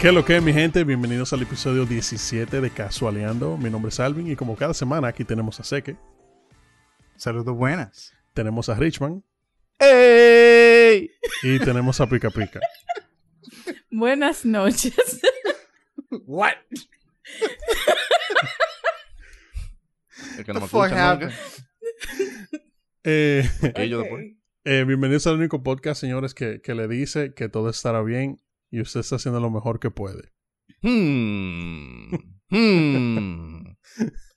¿Qué es lo que es, mi gente? Bienvenidos al episodio 17 de Casualeando. Mi nombre es Alvin y como cada semana aquí tenemos a Seque, Saludos buenas. tenemos a Richman ¡Ey! y tenemos a Pica Pica. Buenas noches. What? El que no The me escucha nunca. Eh, Y yo Ok. después. eh, bienvenidos al único podcast, señores, que, que le dice que todo estará bien y usted está haciendo lo mejor que puede. Hmm. Hmm.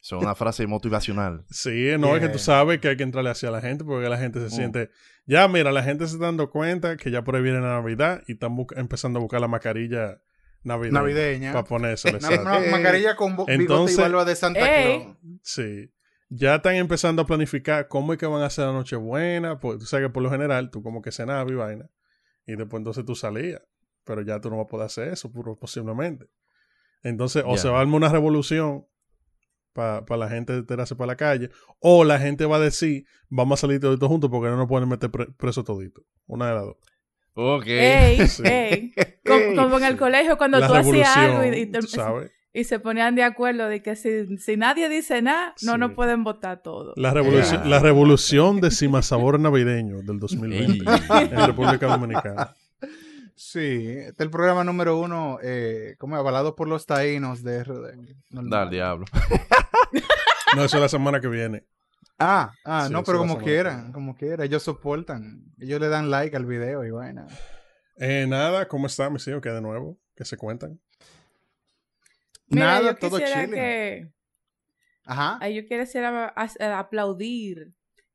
Es una frase motivacional. Sí, no es que tú sabes que hay que entrarle hacia la gente porque la gente se Mm. siente... Ya, mira, la gente se está dando cuenta que ya por ahí viene la Navidad y están empezando a buscar la mascarilla navideña. Navideña. Para una mascarilla con bo- bigote Entonces- y barba de Santa. Claus. Sí. Ya están empezando a planificar cómo es que van a hacer la Nochebuena. Porque tú sabes que por lo general tú como que cenabas y vaina. Y después entonces tú salías. Pero ya tú no vas a poder hacer eso, puro, posiblemente. Entonces, o se va a armar una revolución para la gente tirarse para la calle. O la gente va a decir, vamos a salir toditos juntos porque no nos pueden meter pre- preso todito. Una de las dos. Ok. Ey, Sí. ey. Como, como en el colegio cuando la tú hacías algo y, y te- y se ponían de acuerdo de que si, si nadie dice nada, no Sí. nos pueden votar todo. La revolución, la revolución de Cimasabor navideño del 2020 Ey. en República Dominicana. Sí, este es el programa número uno, eh, como avalado por los taínos de RD. Normal. Da al diablo. No, eso es la semana que viene. Ah, ah, Sí, no, pero como ser quiera, bueno. como quiera, ellos soportan, ellos le dan like al video y vaina. Eh, nada, ¿cómo está, mis hijos? ¿Qué de nuevo? ¿Qué se cuentan? Mira, Nada, yo todo chile. que Ajá. yo quisiera as- eh, aplaudir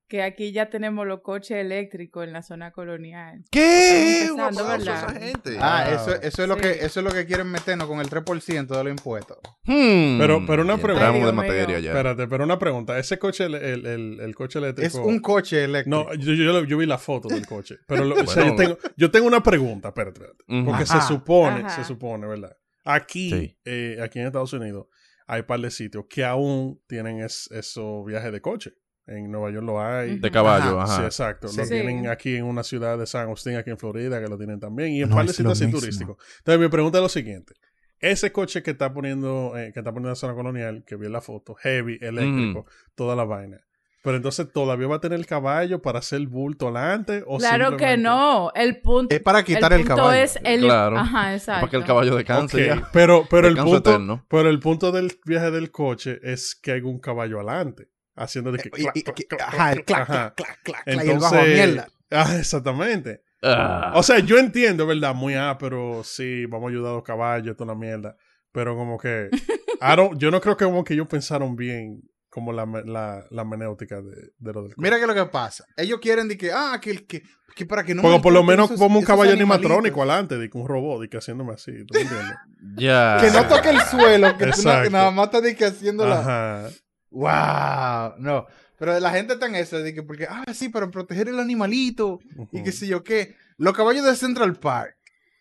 que aquí ya tenemos los coches eléctricos en la zona colonial. ¿Qué? Un ¿verdad? esa gente. Ah, Wow. eso, eso es lo Sí. que, eso es lo que quieren meternos con el 3% de los impuestos. Hmm. Pero- pero una pregunta. de materia ya. Espérate, pero una pregunta. ¿Ese coche, el, el, el- el coche eléctrico? Es un coche eléctrico. No, yo, yo, yo vi la foto del coche. Pero lo- o sea, yo, tengo, yo tengo una pregunta, espérate, espérate. Porque Ajá. se supone, Ajá. se supone, ¿verdad? Aquí, Sí. eh, aquí en Estados Unidos, hay par de sitios que aún tienen es- esos viajes de coche. En Nueva York lo hay. De caballo, Ajá. Sí, exacto. Sí. Lo Sí. tienen aquí en una ciudad de San Agustín, aquí en Florida, que lo tienen también. Y en No par de sitios turísticos. Entonces, mi pregunta es lo siguiente. Ese coche que está poniendo, eh, que está poniendo en la zona colonial, que vi en la foto, heavy, eléctrico, toda la vaina. Pero entonces, ¿todavía va a tener el caballo para hacer bulto adelante? O Claro que no. El punto, Es para quitar el, punto caballo. es el Claro. Ajá, exacto. Para que el caballo descanse Ok, ya. pero, pero, el punto, eterno. pero el punto del viaje del coche es que hay un caballo adelante. Haciendo de que... Y- clac, y- clac, que- clac, ajá, el clac, Ajá. clac, clac, clac, clac, y el bajo a Entonces, mierda. ah, exactamente. Ah. O sea, yo entiendo, ¿verdad? Muy, ah, pero sí, vamos a ayudar a los caballos, toda la mierda. Pero como que, I don't- yo no creo que como que ellos pensaron bien como la, la, la menéutica de, de lo del. Mira que lo que pasa. Ellos quieren de que, ah, que, que, que para que no Porque por lo menos esos- como un caballo animatrónico adelante, de que un robot, de que haciéndome así, ¿tú me entiendes? Ya. Que no toque el suelo, que tú no, que nada más estás de que haciéndola. Ajá. Wow, no. Pero la gente está en eso, de que porque, ah, sí, para proteger el animalito y qué sé yo qué. Los caballos de Central Park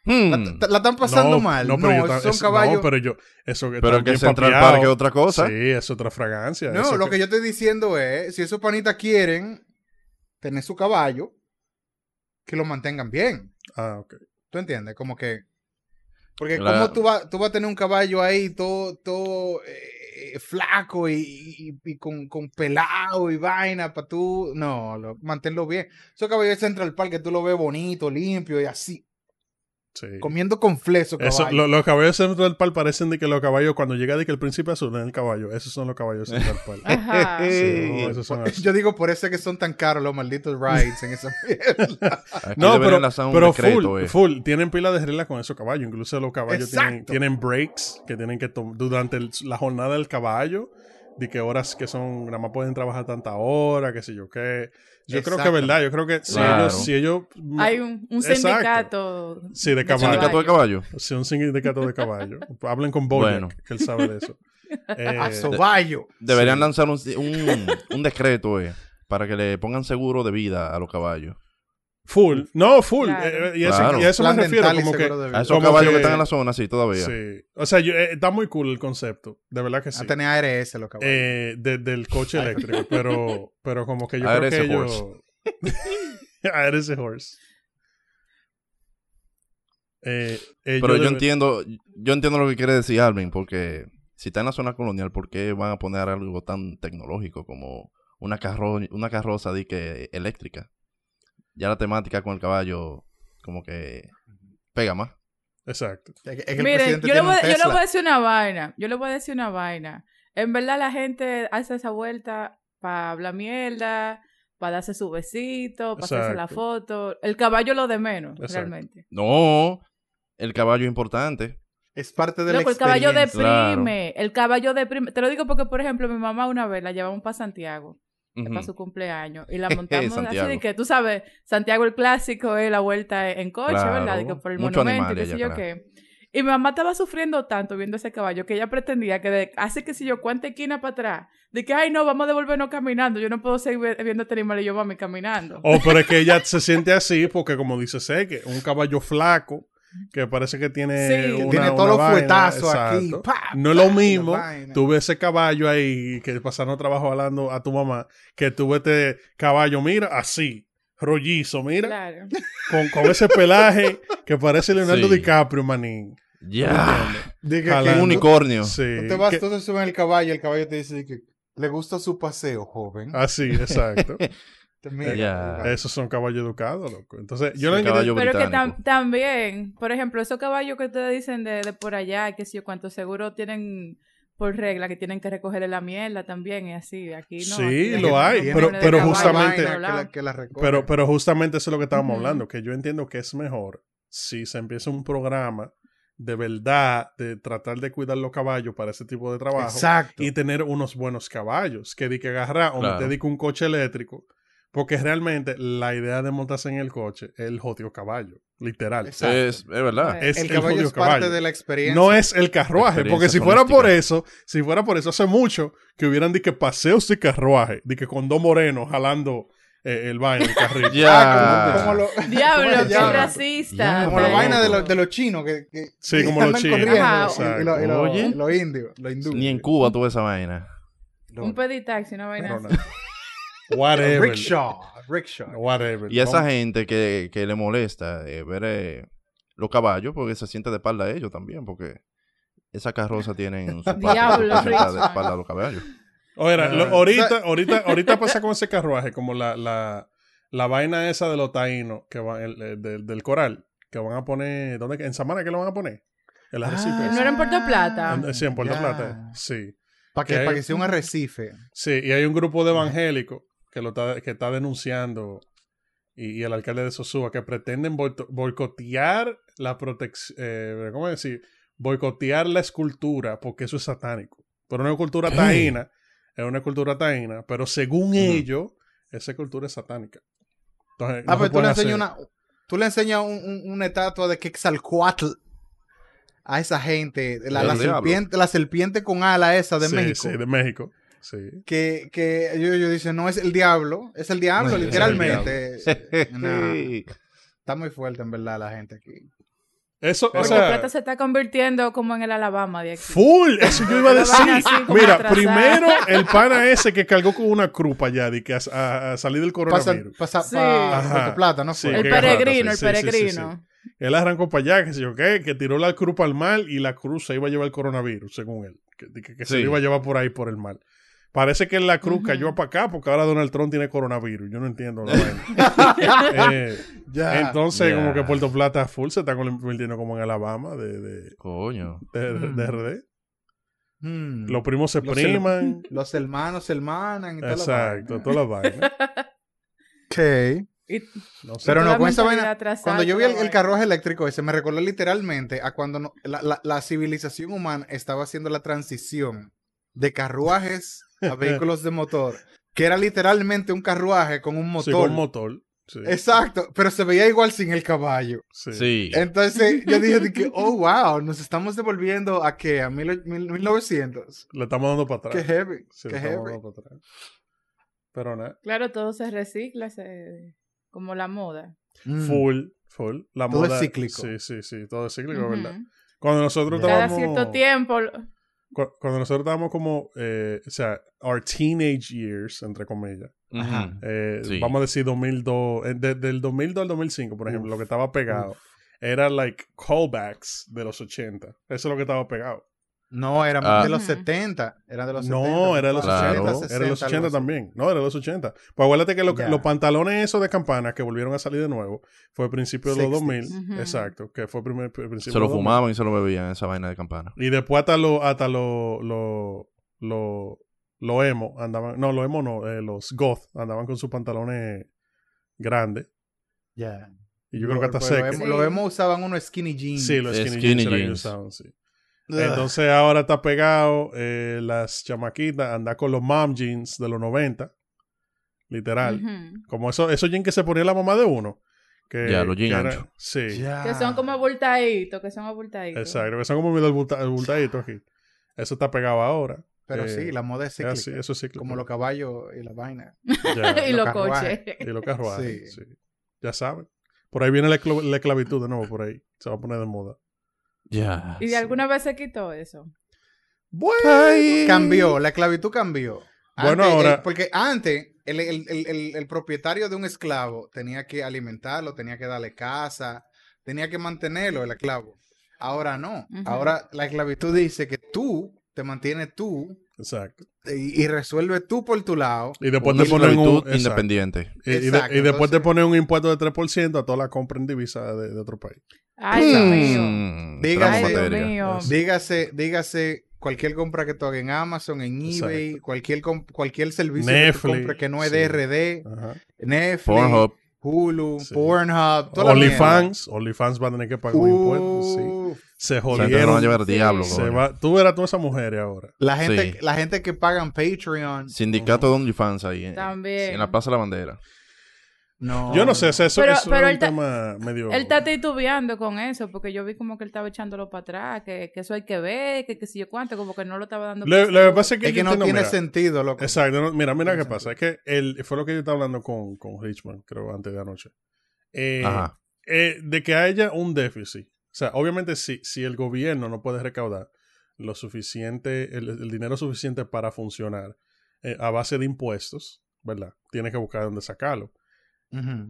Hmm. la, la están pasando No, mal. No, No, pero yo son es- caballos. No, pero yo, eso que Pero que Central. Park es otra cosa. Sí, es otra fragancia. No, lo que yo estoy diciendo es, si esos panitas quieren tener su caballo, que lo mantengan bien. Ah, ok. ¿Tú entiendes? Como que... Porque Claro. como tú vas tú vas a tener un caballo ahí todo, todo eh, flaco y, y- y con, con pelado y vaina para tú... No, lo- manténlo bien. Esos caballos de Central Park que tú lo ves bonito, limpio y así. Sí. Comiendo con fleso Eso, lo- los caballos de Central Park parecen de que los caballos, cuando llega de que el príncipe azul en el caballo, esos son los caballos de Central Park. Ajá. Sí, no, esos son así. Yo digo por eso es que son tan caros los malditos rides en esa mierda. No, pero, pero decreto, full, eh. full, tienen pila de reglas con esos caballos. Incluso los caballos tienen, tienen breaks que tienen que tomar durante el- la jornada del caballo. De que horas que son, nada más pueden trabajar tanta hora, qué sé yo qué. Yo creo que es verdad, yo creo que si Claro. ellos, si ellos Hay un, un sindicato. Sí, de caballo. Sindicato de caballo. Sí, un sindicato de caballo. Hablen con Bojack, Bueno. que él sabe de eso. Eh, A Soballo. Deberían Sí. lanzar un, un, un decreto eh, para que le pongan seguro de vida a los caballos. Full. No, full. Claro. Eh, y, eso, Claro. y a eso me refiero, como que... A esos Como caballos que... que- están en la zona, sí, todavía. Sí. O sea, yo- eh, está muy cool el concepto. De verdad que sí. A tener ARS los caballos. Eh, de- del coche eléctrico. pero, pero como que yo ARS creo que horse. ARS horse. Eh, Pero yo entiendo, yo entiendo lo que quiere decir Alvin, porque si está en la zona colonial, ¿por qué van a poner algo tan tecnológico como una, carro una carroza de que eléctrica? Ya la temática con el caballo como que pega más. Exacto. Es que- es que el Miren, yo le, voy, yo le voy a decir una vaina. Yo le voy a decir una vaina. En verdad la gente hace esa vuelta para hablar mierda, para darse su besito, para hacerse la foto. El caballo lo de menos, Exacto. realmente. No, el caballo es importante. Es parte de la Loco, el caballo deprime. El caballo deprime. Te lo digo porque, por ejemplo, mi mamá una vez la llevamos para Santiago, Ujú. para su cumpleaños, y la montamos así de que, tú sabes, Santiago el clásico es la vuelta en coche, Claro. ¿verdad? De que por el Mucho monumento, y qué sé yo qué. Y mi mamá estaba sufriendo tanto viendo ese caballo que ella pretendía que de, hace que si yo cuánta esquina para atrás, de que, ay, no, vamos a devolvernos caminando. Yo no puedo seguir vi- viendo este animal y yo, mami, caminando. Oh, pero es que ella se siente así porque, como dice Seque, un caballo flaco que parece que tiene Sí. una, Tiene una todos los fuetazos aquí. pa, No es lo mismo ves ese caballo ahí que pasaron trabajo hablando a tu mamá que tú ves este caballo, mira, así, rollizo, mira, Claro. con, con ese pelaje que parece Leonardo Sí. DiCaprio, manín. Ya. Que- que Un unicornio. Sí. Tú te vas, que- tú te subes en el caballo y el caballo te dice que le gusta su paseo, joven. Así, exacto. Te mira. Esos son caballos educados, loco. Entonces, yo Sí, no caballo Pero que tam- también, por ejemplo, esos caballos que ustedes dicen de, de por allá, que si yo cuánto seguro tienen por regla que tienen que recogerle la mierda también y así. Aquí no. Sí, aquí lo hay, pero- pero justamente- que la, que la recoge. Pero, pero justamente eso es lo que estábamos hablando, que yo entiendo que es mejor si se empieza un programa de verdad de tratar de cuidar los caballos para ese tipo de trabajo Exacto. y tener unos buenos caballos, que di que agarrar o Claro. me dedico un coche eléctrico, porque realmente la idea de montarse en el coche es el jodido caballo, literal. Es, es verdad. Es el el caballo es parte caballo. de la experiencia. No es el carruaje, porque si fuera por eso, si fuera por eso, hace mucho que hubieran de que paseos de carruaje, de que con dos morenos jalando eh, el vaina, el carrito. Ah, Ya. como, como lo, Diablo, ¿cómo se qué racista. Como la vaina de, los de los chinos que, que Sí, que como los chinos. y, y lo- y lo- Oye. los indios, los hindúes. Ni en Cuba tuve esa vaina. Un peditaxi, una vaina No, así. no. Whatever. Rickshaw, rickshaw. Whatever. Y a esa gente que, que le molesta eh, ver eh, los caballos, porque se siente de espalda a ellos también, porque esa carroza tienen su parte Diablo, que se sienta de espalda a los caballos. Oiga, lo- Ah. ahorita, ahorita, ahorita pasa con ese carruaje, como la, la, la vaina esa de los taínos que van, el- el- del, del coral, que van a poner, ¿dónde? ¿En Samana que lo van a poner? El arrecife. Ah. ¿No era en Puerto Plata? En- sí, en Puerto. Plata. Sí. Para que, Que hay- pa' que sea un arrecife. Sí, y hay un grupo de evangélicos que lo está, que está denunciando y, y el alcalde de Sosúa que pretenden boicotear la protección, ¿cómo decir? Boicotear la escultura porque eso es satánico. Pero una escultura taína es una escultura taína, pero según ellos, esa escultura es satánica. Entonces, Ah, no tú le enseñas una, tú le enseñas un- un- una estatua de Quetzalcoatl a esa gente, la, serpiente, la serpiente con ala esa de Sí, México. Sí, de México. Sí. Que, que ellos, ellos dicen, no es el diablo, es el diablo, Es el literalmente. Está muy fuerte en verdad la gente aquí. Eso, o Puerto sea, Plata se está convirtiendo como en el Alabama de aquí. Full, eso yo iba a decir. Mira, atrasada. primero el pana ese que cargó con una cruz para allá de que a, a- a salir del coronavirus. pasa Sí. pa Plata, ¿no Sí? El peregrino, el rata, sí, sí, sí, peregrino. Él arrancó para allá, que sé yo qué, que tiró la cruz para el mar y la cruz se iba a llevar el coronavirus, según él. Que, que- que se lo iba a llevar por ahí por el mar. Parece que la cruz cayó para acá porque ahora Donald Trump tiene coronavirus. Yo no entiendo la vaina. Eh, entonces, como que Puerto Plata full se está convirtiendo como en Alabama de, de, Coño. de, de- Mm. de RD. Hmm. Los primos se Los priman. Los hermanos se hermanan y toda la Exacto, vaina. todas las vainas. Ok. Y No sé. Pero no, con esa vaina, atrasada, Cuando yo vi el, el vaina. carruaje eléctrico ese, me recordó literalmente a cuando no- la, la- la civilización humana estaba haciendo la transición de carruajes a vehículos de motor, que era literalmente un carruaje con un motor. Sí, con motor. Sí. Exacto, pero se veía igual sin el caballo. sí. Sí. Entonces yo dije de que, oh, wow, nos estamos devolviendo a qué, a mil, mil- 1900. Le estamos dando para atrás. Qué heavy, Sí, qué le estamos heavy. dando para atrás. Pero nada. Claro, todo se recicla, se... como la moda. Mm. Full, full. La Todo es moda, cíclico. Sí, sí, sí. Todo es cíclico, Ujú. ¿verdad? Cuando nosotros. Cada estábamos... cierto tiempo. Cuando nosotros estábamos como... eh, o sea, our teenage years, entre comillas. Ajá. eh, Sí. Vamos a decir 2002. eh, de- del 2002 al 2005, por ejemplo, Uf, lo que estaba pegado. Era like callbacks de los 80. Eso es lo que estaba pegado. No, era Ah. de los Ujú. 70. Era de los 70. No, era de los Claro. 80. 60, Era de los 80 algo así. también. No, era de los 80. Pues acuérdate que lo- los pantalones esos de campana que volvieron a salir de nuevo fue a principios de los 60s. 2000. Ujú. Exacto. Que fue primer, principio Se lo los 2000. fumaban y se lo bebían, esa vaina de campana. Y después hasta lo, hasta lo, lo, lo, lo emo andaban, no, lo emo no, eh, los goth andaban con sus pantalones grandes. Ya. Y yo creo que hasta seco. hemos- Sí. Lo hemos usaban unos skinny jeans. Sí, los skinny, Skinny jeans, jeans. usaban, sí. Entonces ahora está pegado eh, las chamaquitas, anda con los mom jeans de los 90. Literal. Como eso, esos jeans que se ponía la mamá de uno. Que, Ya, los jeans que era- anchos. Sí. Ya. Que son como abultaditos, que son abultaditos. Exacto. Que son como medio bulta- bultaditos aquí. Eso está pegado ahora. Pero Eh, sí, la moda es cíclica. así, eso es cíclico. Como los caballos y la vaina. Ya. y los coches. Y los carruajes, Sí. sí. Ya saben. Por ahí viene la, la esclavitud de nuevo, por ahí. Se va a poner de moda. Ya. ¿Y de alguna vez se quitó eso? Bueno, cambió, la esclavitud cambió. Bueno, Antes, ahora- eh, porque antes el, el- el- el- el propietario de un esclavo tenía que alimentarlo, tenía que darle casa, tenía que mantenerlo, el esclavo. Ahora no. Ahora la esclavitud dice que tú te mantienes tú Exacto. y, y resuelve tú por tu lado. Y después te ponen un... exacto. independiente. Y, y de- Exacto, y después te ponen un impuesto de 3% a toda la compra en divisa de, de otro país. Ay, Dios mío. Mm, Dígase- Ay, Dios mío. Es- Dígase, dígase cualquier compra que tú hagas en Amazon, en eBay, Exacto. cualquier cualquier servicio Netflix, que tú compres que no es sí. DRD, Ajá. Netflix, Pornhub. Hulu, Sí. Pornhub, OnlyFans. OnlyFans va a tener que pagar un impuesto. Sí. Uf. Se sea, te van a jodieron. llevar diablo, Se Se va, tú verás todas esas mujeres ahora. La gente, Sí. la gente que pagan Patreon. Sindicato de OnlyFans ahí. en- También. En la Plaza de la Bandera. No. Yo no sé, eso, Pero- eso pero es él un tema medio... Él está titubeando con eso, porque yo vi como que él estaba echándolo para atrás, que, que eso hay que ver, que, que si yo cuánto, como que no lo estaba dando. Lo, que pasa es que, Es que no tiene mira, sentido, loco. Exacto. no, mira, mira qué pasa. Es que él, fue lo que yo estaba hablando con, con Richmond, creo, antes de anoche. Eh, Ajá. eh, de que haya un déficit. O sea, obviamente si, si el gobierno no puede recaudar lo suficiente, el, el dinero suficiente para funcionar eh, a base de impuestos, ¿verdad? Tiene que buscar dónde sacarlo.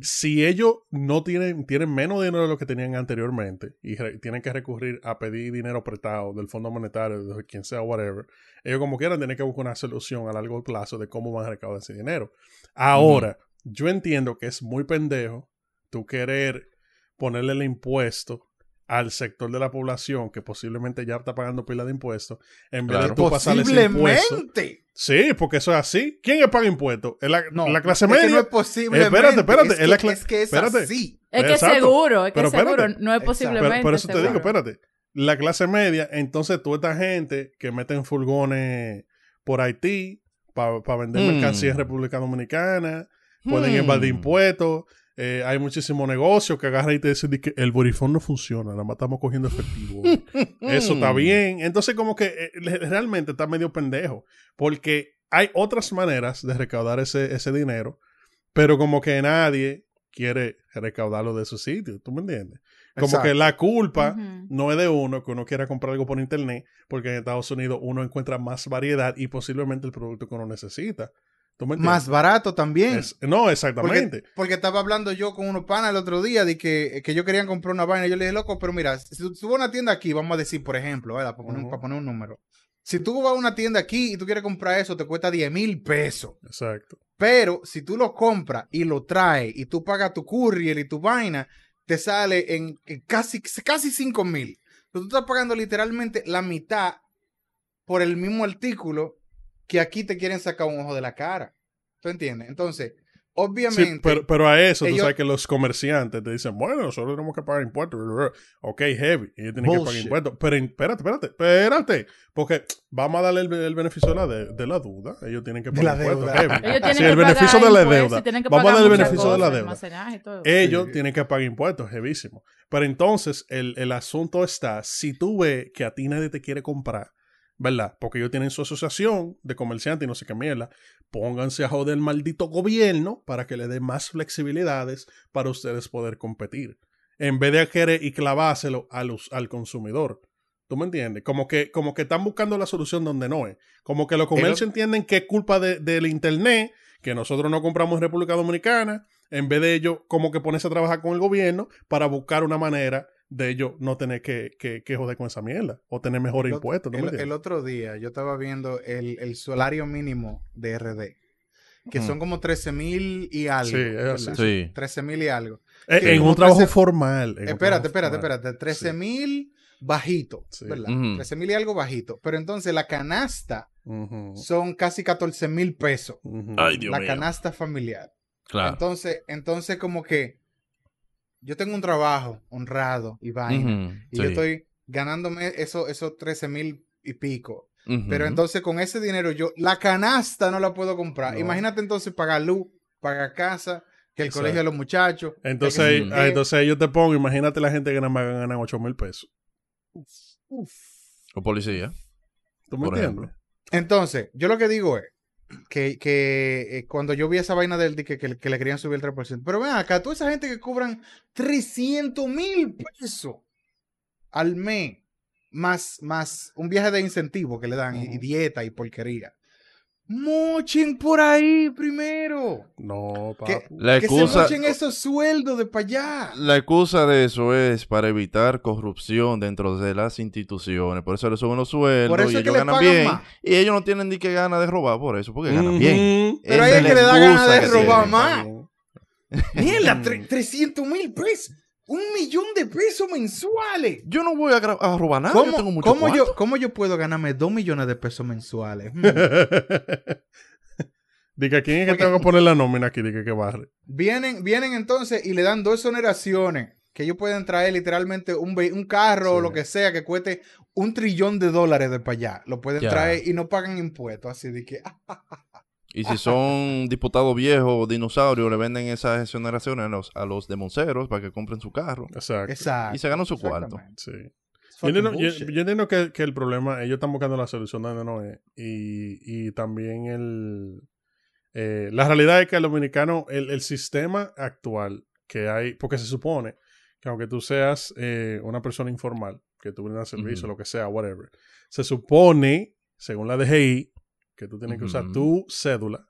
Si ellos no tienen, tienen menos dinero de lo que tenían anteriormente y tienen que recurrir a pedir dinero prestado del Fondo Monetario, de quien sea, whatever, ellos como quieran tienen que buscar una solución a largo plazo de cómo van a recaudar ese dinero. Ahora, yo entiendo que es muy pendejo tú querer ponerle el impuesto al sector de la población que posiblemente ya está pagando pila de impuestos, en vez de Claro. tú pasarle ese impuesto. Posiblemente. Sí, porque eso es así. ¿Quién es paga impuestos? ¿Es la, No, la clase es que media? no es posible. espérate, espérate, Es es la que, es, que es espérate. así. Es que Exacto. seguro, es que Pero seguro, espérate. no es posiblemente. Pero, por eso te digo, espérate. La clase media, entonces tú esta gente que meten furgones por Haití para vender Hmm. mercancía en República Dominicana, pueden Hmm. evadir impuestos. Eh, hay muchísimos negocios que agarran y te dicen que el borifón no funciona, nada más estamos cogiendo efectivo. Eso está bien. Entonces, como que eh, realmente está medio pendejo. Porque hay otras maneras de recaudar ese, ese dinero, pero como que nadie quiere recaudarlo de su sitio. ¿Tú me entiendes? Como Exacto. que la culpa no es de uno, que uno quiera comprar algo por internet, porque en Estados Unidos uno encuentra más variedad y posiblemente el producto que uno necesita. Más barato también. Es- no, exactamente. Porque, porque estaba hablando yo con unos panas el otro día de que, que yo querían comprar una vaina. Y yo le dije, loco, pero mira, si tú, tú vas a una tienda aquí, vamos a decir, por ejemplo, ¿verdad? Para poner, un- Ujú. para poner un número. Si tú vas a una tienda aquí y tú quieres comprar eso, te cuesta 10 mil pesos. Exacto. Pero si tú lo compras y lo traes y tú pagas tu courier y tu vaina, te sale en, en casi, casi 5 mil. Tú estás pagando literalmente la mitad por el mismo artículo que aquí te quieren sacar un ojo de la cara. ¿Tú entiendes? Entonces, obviamente, pero, pero a eso, tú ellos- sabes que los comerciantes te dicen, bueno, nosotros tenemos que pagar impuestos. Ok, heavy, ellos tienen que pagar impuestos. Pero espérate, espérate, espérate. Porque vamos a darle el, el beneficio de la, de, de la duda. Ellos tienen que pagar impuestos. heavy. Ellos tienen Sí, que el beneficio de la deuda. Vamos a pagar dar el beneficio de la deuda. almacenaje y todo. Ellos Sí. tienen que pagar impuestos, jevísimo. Pero entonces, el, el asunto está, si tú ves que a ti nadie te quiere comprar, ¿verdad? Porque ellos tienen su asociación de comerciantes y no sé qué mierda, pónganse a joder el maldito gobierno para que le dé más flexibilidades para ustedes poder competir. En vez de querer y clavárselo a los- al consumidor. ¿Tú me entiendes? Como que, como que están buscando la solución donde no es. Como que los comercios entienden que es culpa de- del internet, que nosotros no compramos en República Dominicana, en vez de ellos como que ponerse a trabajar con el gobierno para buscar una manera de ellos no tener que, que, que joder con esa mierda o tener mejores el, impuestos. ¿tú me el- entiendes? el otro día yo estaba viendo el, el salario mínimo de RD, que Ujú. son como 13 mil y algo. Sí, es. Sí. 13 mil y algo. Eh, en un trabajo trece- formal. en Espérate, trabajo espérate, formal. espérate. 13 mil bajito, Sí. ¿verdad? Ujú. 13 mil y algo bajito. Pero entonces la canasta Ujú, son casi 14 mil pesos. ujú. Ay, Dios la mío. canasta familiar. Claro. Entonces, entonces como que yo tengo un trabajo honrado y vaina. Y sí. yo estoy ganándome eso- esos 13 mil y pico. Pero entonces con ese dinero yo, la canasta no la puedo comprar. No. Imagínate entonces pagar luz, pagar casa, que el Exacto. colegio de los muchachos. Entonces, ah, entonces yo te pongo, imagínate la gente que nada más ganan 8 mil pesos. O policía. ¿Tú me Por entiendes? ejemplo. Entonces, yo lo que digo es que, que, eh, cuando yo vi esa vaina del de que, que, que le querían subir el 3%, pero ven acá, toda esa gente que cobran 300 mil pesos al mes, más, más un viaje de incentivo que le dan, y- dieta y porquería. Mochen por ahí primero. No, Que, papi. La que se excusa- mochen esos sueldos de para allá. La excusa de eso es para evitar corrupción dentro de las instituciones. Por eso le suben los sueldos Por eso y es que ellos ganan bien. más. Y ellos no tienen ni que ganas de robar por eso, porque ganan bien. Pero ahí es la que le da ganas excusa de que robar más. Mierda, tre- 300 mil pesos. Un millón de pesos mensuales. Yo no voy a, robar nada. Yo tengo ¿Cómo, mucho cómo yo. ¿Cómo yo puedo ganarme 2 millones de pesos mensuales? Hmm. Diga, ¿quién es que tengo que poner la nómina aquí? Diga que barre. vienen, vienen entonces y le dan dos exoneraciones que ellos pueden traer literalmente un, un carro o lo que sea que cueste un trillón de dólares de para allá. Lo pueden traer y no pagan impuestos. Así de que, ah, Y si son diputados viejos o dinosaurios, le venden esas exoneraciones a los, a los demonceros para que compren su carro. Exacto. exacto. Y se ganan su cuarto. Sí. Yo entiendo, yo- yo entiendo que, que el problema, ellos están buscando la solución donde no es. Y, y también el. eh, la realidad es que el dominicano, el, el sistema actual que hay, porque se supone que aunque tú seas eh, una persona informal, que tú brindas servicio, lo que sea, whatever, se supone, según la DGI, que tú tienes que usar tu cédula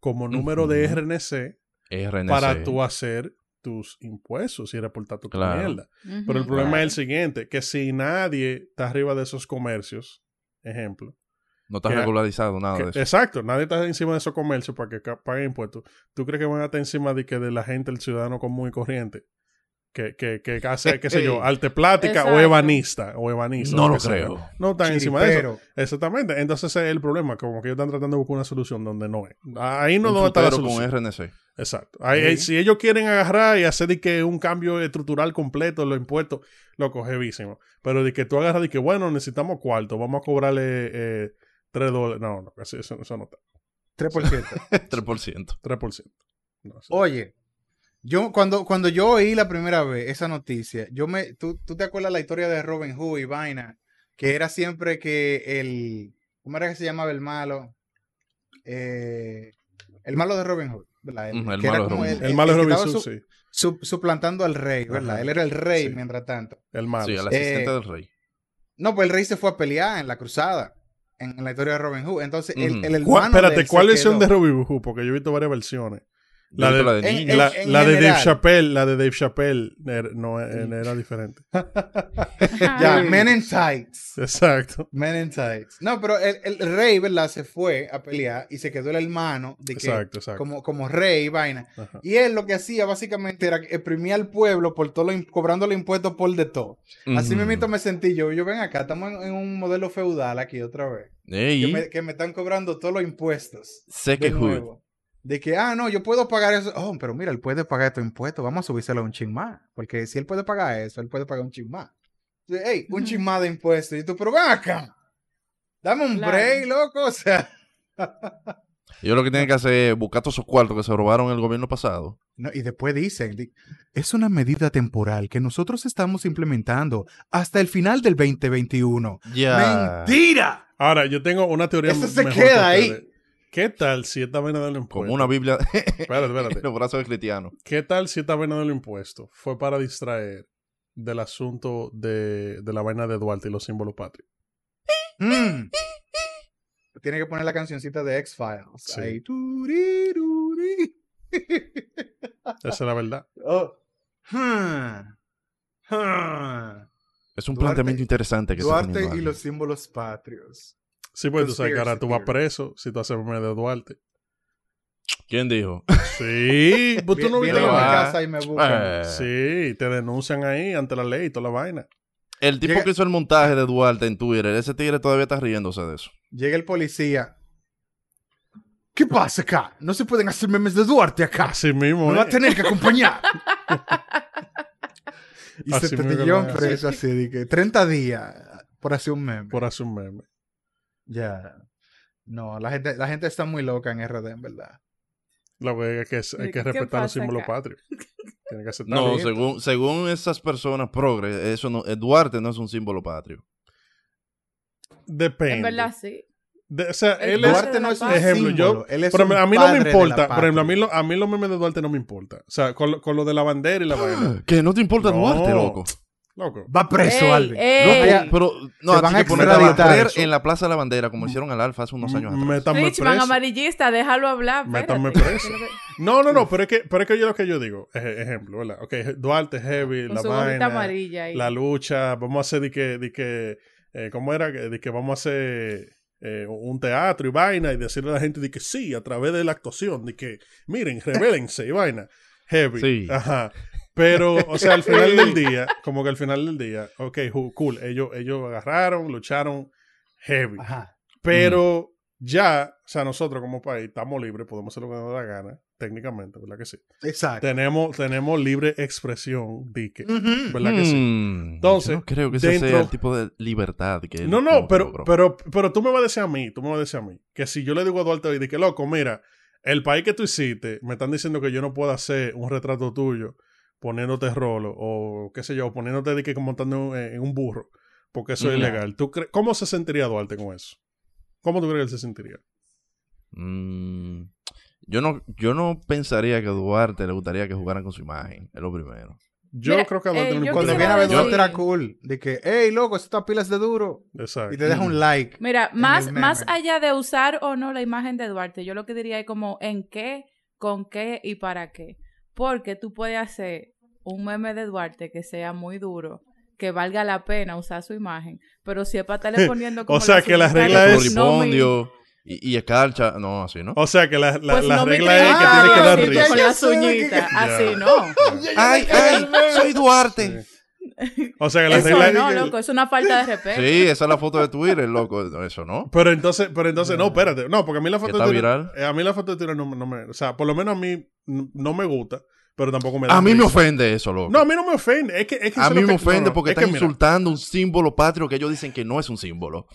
como número de. RNC RNC. para tú hacer tus impuestos y reportar tu Claro. mierda. Pero el problema claro. es el siguiente, que si nadie está arriba de esos comercios, ejemplo, No está regularizado nada que- de eso. exacto, nadie está encima de esos comercios para que paguen impuestos, ¿tú crees que van a estar encima de que de la gente, el ciudadano común y corriente? Que, que, que hace, qué sé yo, arte plática o Exacto. evanista, o evanista. No o lo creo. No están encima de eso. Exactamente. Entonces ese es el problema, como que ellos están tratando de buscar una solución donde no es. Ahí no, no está la solución. con RNC. Exacto. Ahí- Sí. ahí, si ellos quieren agarrar y hacer de que un cambio estructural completo en los impuestos, lo cogevísimo. Pero de que tú agarras de que, bueno, necesitamos cuarto, vamos a cobrarle eh, 3 dólares. No, no, eso, eso no está. 3%. 3%. 3%. No, eso- Oye, yo cuando, cuando yo oí la primera vez esa noticia, yo me, tú, tú te acuerdas la historia de Robin Hood y vaina, que era siempre que el, ¿cómo era que se llamaba el malo? Eh, el malo de Robin Hood, ¿verdad? El que malo era de como Robin Hood. el malo que Robin Hood, su- sí. su- suplantando al rey, ¿verdad? Ajá, Él era el rey sí. mientras tanto. El malo. Sí, al asistente Eh, del rey. No, pues el rey se fue a pelear en la cruzada, en, en la historia de Robin Hood. Entonces, el, Ujú. el ¿Cuál- hermano de espérate, él se ¿cuál versión de. Robin Hood? Porque yo he visto varias versiones. La de, la de en- niño. en- la, la de Dave. Chappelle, la de Dave Chappelle era, no, era era diferente. Ya, Men in Tights. Exacto. Men in Tights. No, pero el, el rey, ¿verdad? Se fue a pelear y se quedó el hermano de que, Exacto, exacto. como, como rey y vaina. Ajá. Y él lo que hacía básicamente era exprimir al pueblo por todo lo, im- cobrándole impuestos por de todo. Así mismo me sentí yo. Yo ven acá, estamos en, en un modelo feudal aquí otra vez. Ey, Que me, que me están cobrando todos los impuestos. sé De que ah, no, yo puedo pagar eso. Oh, pero mira, él puede pagar estos impuestos. Vamos a subírselo a un ching más. Porque si él puede pagar eso, él puede pagar un ching más. Entonces, Ey, un Ujú. ching más de impuestos. Y tú, pero ven acá. Dame un Claro. break, loco. O sea. Ellos lo que tienen que hacer es buscar todos esos cuartos que se robaron el gobierno pasado. No, y después dicen, di- es una medida temporal que nosotros estamos implementando hasta el final del 2021. Ya. ¡Mentira! Ahora, yo tengo una teoría Eso se mejor queda que ahí. ¿Qué tal si esta vaina del impuesto? Como una Biblia Espérate, espérate. en los brazos de cristiano. ¿Qué tal si esta vaina del impuesto fue para distraer del asunto de, de la vaina de Duarte y los símbolos patrios? Mm. Tiene que poner la cancioncita de X-Files. Sí. Ahí. Esa es la verdad. Oh. Hmm. Hmm. Es un Duarte- planteamiento interesante que Duarte teniendo y los símbolos patrios. Sí, pues tú sabes que ahora tú vas preso si tú haces meme de Duarte. ¿Quién dijo? Sí, pues tú no Vienen viste a mi casa y me buscan. Eh, Sí, te denuncian ahí ante la ley y toda la vaina. El tipo Llega- que hizo el montaje de Duarte en Twitter, ese tigre todavía está riéndose de eso. Llega el policía. ¿Qué pasa acá? No se pueden hacer memes de Duarte acá. Así mismo, Me va a ¿eh? tener que acompañar. y Así se te dio preso así, de que 30 días por hacer un meme. por hacer un meme. Ya. No, la gente, la gente está muy loca en RD, en verdad. La verdad es que es- hay que ¿Qué respetar los símbolos patrios. Tiene que aceptarlo. No, según, según esas personas progres, eso no, Duarte no es un símbolo patrio. Depende. En verdad, sí. De- o sea, él es... Duarte no es un Ejemplo, yo- símbolo, él es Pero un a mí no me importa. Por ejemplo, a mí, lo- a mí los memes de Duarte no me importa. O sea, con, lo- con lo de la bandera y la vaina. Que no te importa No. Duarte, loco. Loco. Va preso, Ey, Alvin. ey. No, Ey. vaya- Pero no, van a que ponerte a barrer en la Plaza de la Bandera, como hicieron al Alfa hace unos años atrás. Preso. amarillista, déjalo hablar. Métanme preso. No, no, no, pero es que, pero es que yo lo que yo digo, ej- ejemplo, ¿verdad? Ok, Duarte, Heavy, Con la vaina, amarilla ahí. la lucha, vamos a hacer de que, de que eh, ¿cómo era? De que vamos a hacer eh, un teatro y vaina y decirle a la gente de que sí, a través de la actuación, de que miren, revélense y vaina. Heavy. Sí. Ajá. Pero, o sea, al final del día, como que al final del día, ok, cool, ellos, ellos agarraron, lucharon heavy. Ajá. Pero ya, o sea, nosotros como país estamos libres, podemos hacer lo que nos da la gana, técnicamente, ¿verdad que sí? Exacto. Tenemos, tenemos libre expresión, dique. ¿verdad que sí? Mm, Entonces, yo no creo que ese dentro- sea el tipo de libertad que No, no, pero, logró. pero, pero tú me vas a decir a mí, tú me vas a decir a mí, que si yo le digo a Duarte hoy, que loco, mira, el país que tú hiciste, me están diciendo que yo no puedo hacer un retrato tuyo poniéndote rolo, o qué sé yo, poniéndote de que montando en, en un burro, porque eso es Mm. ilegal. ¿Tú cre- ¿Cómo se sentiría Duarte con eso? ¿Cómo tú crees que él se sentiría? Mm, yo no, yo no pensaría que a Duarte le gustaría que jugaran con su imagen, es lo primero. Yo Mira, creo que a Duarte eh, no Cuando viene a ver Duarte era cool. De que, hey, loco, está pilas de duro. Exacto. Y te deja un like. Mira, más, más allá de usar o no la imagen de Duarte, yo lo que diría es como en qué, con qué y para qué. Porque tú puedes hacer un meme de Duarte que sea muy duro, que valga la pena usar su imagen, pero si es para estarle poniendo como O sea, que la regla es- no me- y, y escarcha, no, así, ¿no? O sea, que la, la, pues la no regla es que tiene que dar risa. Con las uñitas, así no. ¡Ay, ay! ¡Soy Duarte! O sea, que la Eso regla no, es... loco, es una falta de respeto. Sí, esa es la foto de Twitter, loco. Eso no. Pero entonces, pero entonces, no, espérate. No, porque a mí la foto está de Twitter... viral? eh, a mí la foto de Twitter no, no me... O sea, por lo menos a mí no me gusta, pero tampoco me da A mí me ofende eso, loco. No, a mí no me ofende. Es que, es que a mí me que- ofende no, porque es está que mira, insultando un símbolo patrio que ellos dicen que no es un símbolo.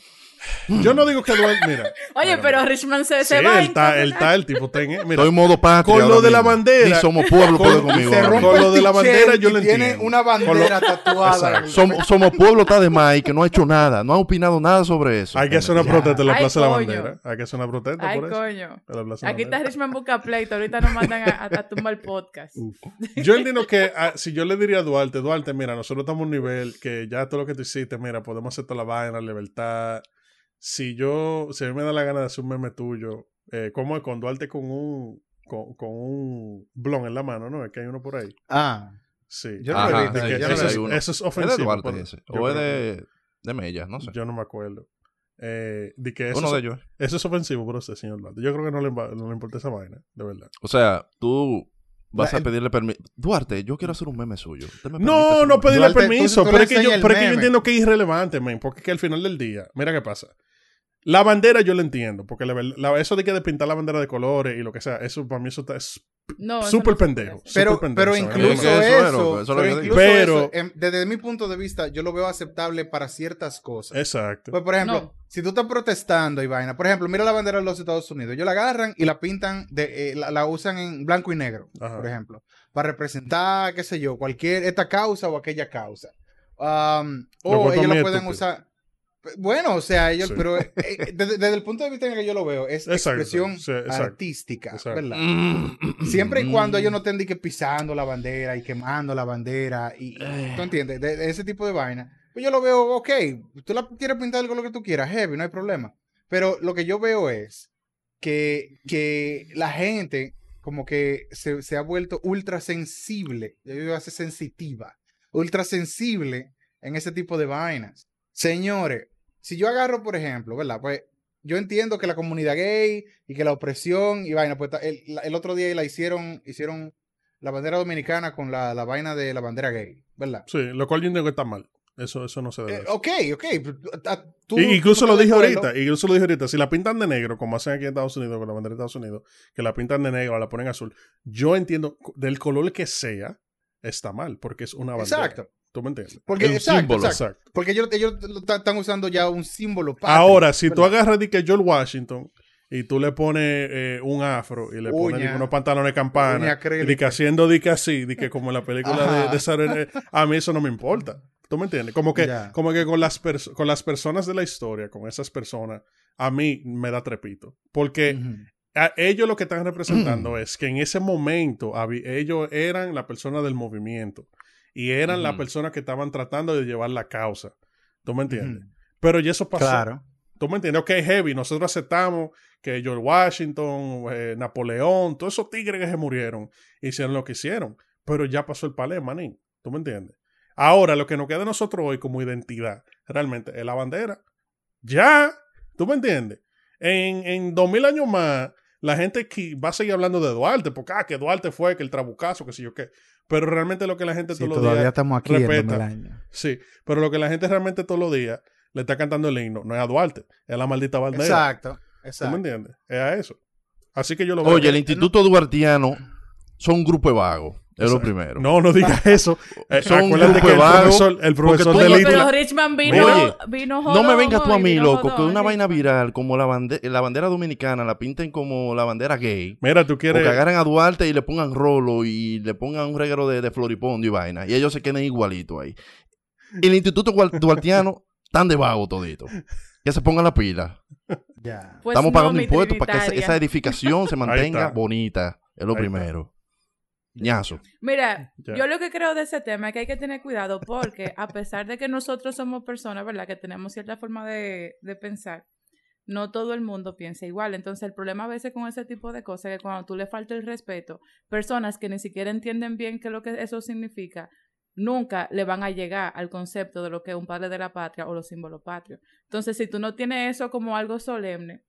Yo no digo que Duarte... Mira. Oye, pero mira. Richmond se, Sí, se va. él está, él está, el tipo está en... Mira, Estoy en modo patria. con lo de la bandera- Ni somos pueblo y conmigo. se. Con lo de la bandera yo y lo tiene entiendo. una bandera tatuada. Somos, somos pueblo está de más y que no ha hecho nada. No ha opinado nada sobre eso. Hay que hacer una Ya. protesta en la Ay, Plaza de la. Bandera. Hay que hacer una protesta Ay, por eso. coño. en la Plaza de la Aquí está. Richmond Busca Pleito. Ahorita nos mandan a, a, tumbar el podcast. Yo entiendo que ah, si yo le diría a Duarte, Duarte, mira, nosotros estamos a un nivel que ya todo lo que tú hiciste, mira, podemos hacer toda la vaina, la libertad. Si yo, si a mí me da la gana de hacer un meme tuyo, eh, como es con Duarte con un, con, con un blon en la mano, ¿no? Es que hay uno por ahí. Ah, Sí. Yo no Ajá, lo he visto. Eso, es, eso es ¿Es ofensivo. de Duarte ese? ¿O es de, de Mella? No sé. Yo no me acuerdo. Eh, de que eso, Uno es- de ellos. eso es ofensivo por usted, señor Duarte. Yo creo que no le, no le importa esa vaina, de verdad. O sea, tú vas La- a pedirle permiso. Duarte, yo quiero hacer un meme suyo. ¿Usted me permite No, no pedirle Duarte, permiso, tú pero es que yo, el pero es que yo entiendo que es irrelevante, man, porque es que al final del día, mira qué pasa. La bandera yo la entiendo, porque la, ver- la- eso de que de pintar la bandera de colores y lo que sea, eso para mí eso está- es No, súper pendejo. Pero, pendejo, pero incluso eso pero que yo incluso Pero- eso, em, desde mi punto de vista, yo lo veo aceptable para ciertas cosas. Exacto. Pues, por ejemplo, No. si tú estás protestando y vaina, por ejemplo, mira la bandera de los Estados Unidos, ellos la agarran y la pintan, de, eh, la, la usan en blanco y negro, Ajá. por ejemplo, para representar, qué sé yo, cualquier, esta causa o aquella causa. Um, o ellos la pueden estúpido. usar. Bueno, o sea, ellos, Sí. pero eh, eh, desde, desde el punto de vista en el que yo lo veo, es Exacto, expresión sí, exacto, artística, exacto. ¿verdad? Mm. Siempre y cuando ellos no estén que pisando la bandera y quemando la bandera y, y- ¿tú entiendes? De, de ese tipo de vaina. Pues yo lo veo, ok, tú la quieres pintar con lo que tú quieras, heavy, no hay problema. Pero lo que yo veo es que, que la gente como que se, se ha vuelto ultra sensible, yo digo hace sensitiva, ultra sensible en ese tipo de vainas. Señores, si yo agarro, por ejemplo, ¿verdad? Pues yo entiendo que la comunidad gay y que la opresión y vaina, pues el, el otro día la hicieron, hicieron la bandera dominicana con la, la vaina de la bandera gay, ¿verdad? Sí, lo cual yo entiendo que está mal. Eso, eso no se debe Eh, ok, ok. tú- Y- incluso tú lo dije ahorita, incluso lo dije ahorita, si la pintan de negro, como hacen aquí en Estados Unidos con la bandera de Estados Unidos, que la pintan de negro o la ponen azul, yo entiendo, del color que sea, está mal, porque es una bandera. Exacto. ¿Tú me entiendes? Porque, exacto, símbolo. exacto. Exacto. Porque ellos, ellos están usando ya un símbolo patrio, Ahora, si tú agarras de que George Washington y tú le pones eh, un afro y le pones Uña. unos pantalones campana, y que haciendo de que así, de que como en la película de, de Saturday- a mí eso no me importa. ¿Tú me entiendes? Como que, Ya. como que con, las con las personas de la historia, con esas personas, a mí me da trepito. Porque a ellos lo que están representando es que en ese momento ellos eran la persona del movimiento y eran la Ujú. persona que estaban tratando de llevar la causa. ¿Tú me entiendes? Pero ya eso pasó. Claro. ¿Tú me entiendes? Ok, heavy. Nosotros aceptamos que George Washington, eh, Napoleón, todos esos tigres que se murieron, hicieron lo que hicieron. Pero ya pasó el palé, manín. ¿Tú me entiendes? Ahora, lo que nos queda de nosotros hoy como identidad, realmente, es la bandera. Ya. ¿Tú me entiendes? En, en 2000 años más, la gente que va a seguir hablando de Duarte, porque, ah, que Duarte fue, que el trabucazo, que sé yo qué. Pero realmente lo que la gente Sí, todos los todavía días... estamos aquí en respeta. 2000 años. Sí, pero lo que la gente realmente todos los días le está cantando el himno no es a Duarte, es a la maldita bandera. Exacto. ¿Tú me Exacto. entiendes? Es a eso. Así que yo lo veo. Oye, el Instituto Duartiano son un grupo de vagos. Es lo primero. No, no digas eso. Eh, Son acuérdate que el vagos, profesor, el profesor de no- Oye, pero Richman vino, Oye, vino No me jodón vengas tú a mí, loco, que jodón, una vaina viral como la, bande- la bandera dominicana la pinten como la bandera gay. Mira, tú O quieres... que agarren a Duarte y le pongan rolo y le pongan un reguero de, de floripondo y vaina. Y ellos se queden igualitos ahí. El Instituto Duartiano tan de vago todito. Que se pongan la pila. Ya. Pues Estamos no, pagando impuestos para que esa, edificación se mantenga bonita. Es lo Ahí está. Ñazo. Mira, Ya. yo lo que creo de ese tema es que hay que tener cuidado porque a pesar de que nosotros somos personas, ¿verdad? Que tenemos cierta forma de, de pensar, no todo el mundo piensa igual. Entonces el problema a veces con ese tipo de cosas es que cuando tú le falta el respeto, personas que ni siquiera entienden bien qué es lo que eso significa, nunca le van a llegar al concepto de lo que es un padre de la patria o los símbolos patrios. Entonces si tú no tienes eso como algo solemne,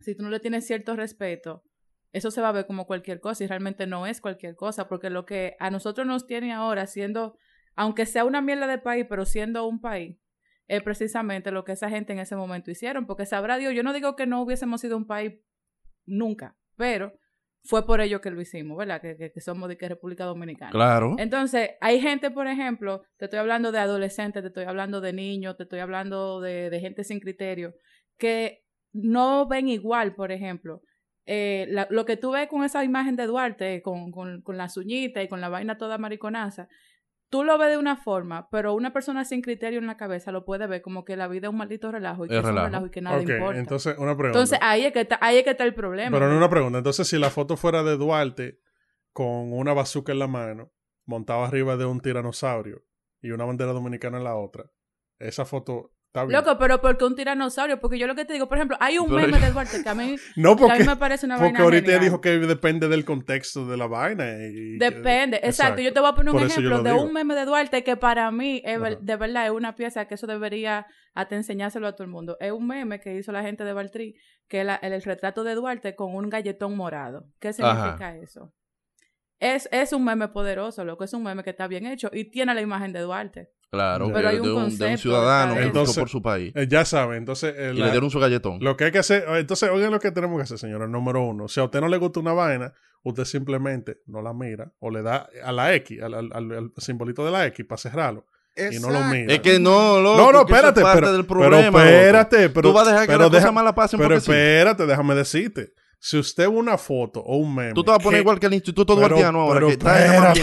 si tú no le tienes cierto respeto, eso se va a ver como cualquier cosa y realmente no es cualquier cosa, porque lo que a nosotros nos tiene ahora siendo, aunque sea una mierda de país, pero siendo un país, es precisamente lo que esa gente en ese momento hicieron, porque sabrá Dios, yo no digo que no hubiésemos sido un país nunca, pero fue por ello que lo hicimos, ¿verdad? Que, que, que somos de que República Dominicana. Claro. Entonces, hay gente, por ejemplo, te estoy hablando de adolescentes, te estoy hablando de niños, te estoy hablando de, de gente sin criterio, que no ven igual, por ejemplo. Eh, la- lo que tú ves con esa imagen de Duarte, con, con, con las uñitas y con la vaina toda mariconaza, tú lo ves de una forma, pero una persona sin criterio en la cabeza lo puede ver como que la vida es un maldito relajo y que Es es un relajo. y que nada importa. entonces una pregunta. Entonces, ahí es, que está, ahí es que está el problema. Pero no una pregunta. Entonces, si la foto fuera de Duarte con una bazooka en la mano, montado arriba de un tiranosaurio y una bandera dominicana en la otra, esa foto. Loco, pero porque un tiranosaurio, porque yo lo que te digo, por ejemplo, hay un meme de Duarte que a mí, no, que a mí porque, me parece una porque vaina ahorita genial. dijo que depende del contexto de la vaina. y- Depende, exacto. Yo te voy a poner un Por ejemplo lo de digo. un meme de Duarte que para mí, es de verdad, es una pieza que eso debería hasta enseñárselo a todo el mundo. Es un meme que hizo la gente de Valtrí, que es el retrato de Duarte con un galletón morado. ¿Qué significa eso? Es, es un meme poderoso, lo que es un meme que está bien hecho y tiene la imagen de Duarte. Claro, Pero hay de un un, de un concepto ciudadano que de luchó eso. por su país. Eh, ya saben, entonces eh, y la- le dieron su galletón. lo que hay que hacer, eh, entonces oigan lo que tenemos que hacer, señora. Número uno, si a usted no le gusta una vaina, usted simplemente no la mira o le da a la X, al, al- al- al simbolito de la X para cerrarlo y no lo mira. Es que no, loco. no, no, es espérate, parte pero, del pero problema, loco. espérate, pero Tú vas a dejar que pero las deja- cosas malas pasen Pero porque sí. espérate, déjame decirte. Si usted ve una foto o un meme. Tú te vas a poner que- igual que el Instituto Pero- Duartiano ahora, pero que espérate.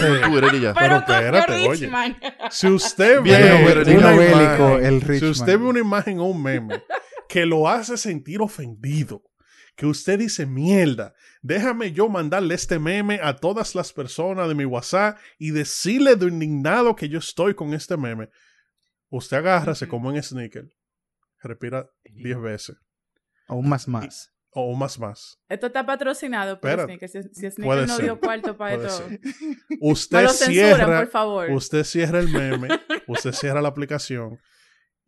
Pero espérate, oye. Si usted Bien, ve pero una bélico, imagen, el si usted ve una imagen o un meme que lo hace sentir ofendido, que usted dice mierda, déjame yo mandarle este meme a todas las personas de mi WhatsApp y decirle de indignado que yo estoy con este meme. Usted agarra, se come en sneaker, respira 10 veces Aún más más. O más más. Esto está patrocinado por Espérate. Sneaker. Si, si no ser. dio cuarto para Puede esto. ser. No Usted censuran, cierra, por favor. usted cierra el meme, usted cierra la aplicación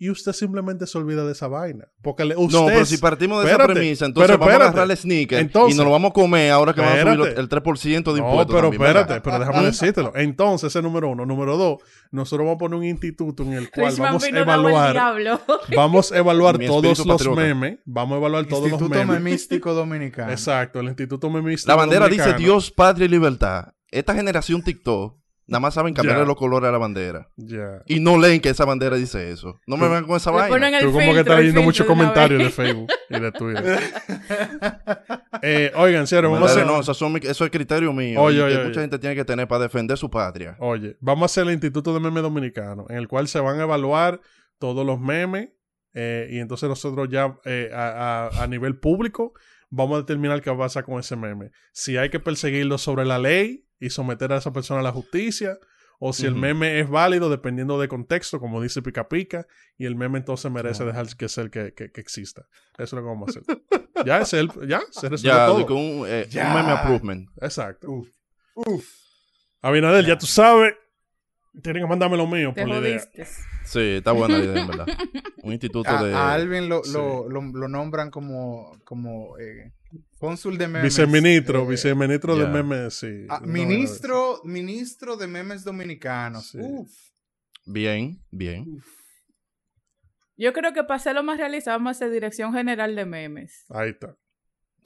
y usted simplemente se olvida de esa vaina. Porque le- usted No, pero si partimos de espérate, esa premisa, entonces pero vamos a espérate. agarrar el sneaker Entonces- y nos lo vamos a comer ahora que van a subir Espérate. el 3% de No, impuestos. pero también, ¿verdad? espérate, pero déjame decírtelo. Entonces, ese número uno. Número dos, nosotros vamos a poner un instituto en el cual Richman vamos a evaluar, vamos a evaluar todos los patriota. memes, vamos a evaluar todos los Instituto memes. Memístico Dominicano. Exacto, el Instituto Memístico La bandera dice Dominicano. Dios, patria y libertad. Esta generación TikTok nada más saben cambiarle los colores a la bandera. Ya. Y no leen que esa bandera dice eso. No me vengan con esa Le vaina. ponen el Tú como que estás leyendo muchos comentarios de. Facebook y de Twitter. Eh, oigan, señores, vamos a hacer... no, eso, son mi- eso es criterio mío. Oye, oye, que oye. mucha gente tiene que tener para defender su patria. Oye, vamos a hacer el Instituto de Meme Dominicano, en el cual se van a evaluar todos los memes eh, y entonces nosotros ya eh, a, a- a nivel público vamos a determinar qué va a pasar con ese meme. Si hay que perseguirlo sobre la ley y someter a esa persona a la justicia, o si el meme es válido dependiendo de contexto, como dice Pica Pica, y el meme entonces merece dejar que ser que, que, que exista. Eso es lo que vamos a hacer. ya, es el, ya, se resuelve Ya, todo. un, eh, Ya. un meme approvement. Exacto. Uf. Uf. Abinader, ya tú sabes, tienen que mandarme lo mío Te por la idea. Sí, está buena la idea, en verdad. Un instituto A, de... a Alvin lo, sí. lo, lo, lo nombran como, como eh, cónsul de memes. Viceministro, eh, viceministro de memes, sí. ah, No, ministro, ministro de memes dominicanos. Sí. Uf. Bien, bien. Yo creo que para hacerlo más realista vamos a hacer Dirección General de Memes. Ahí está.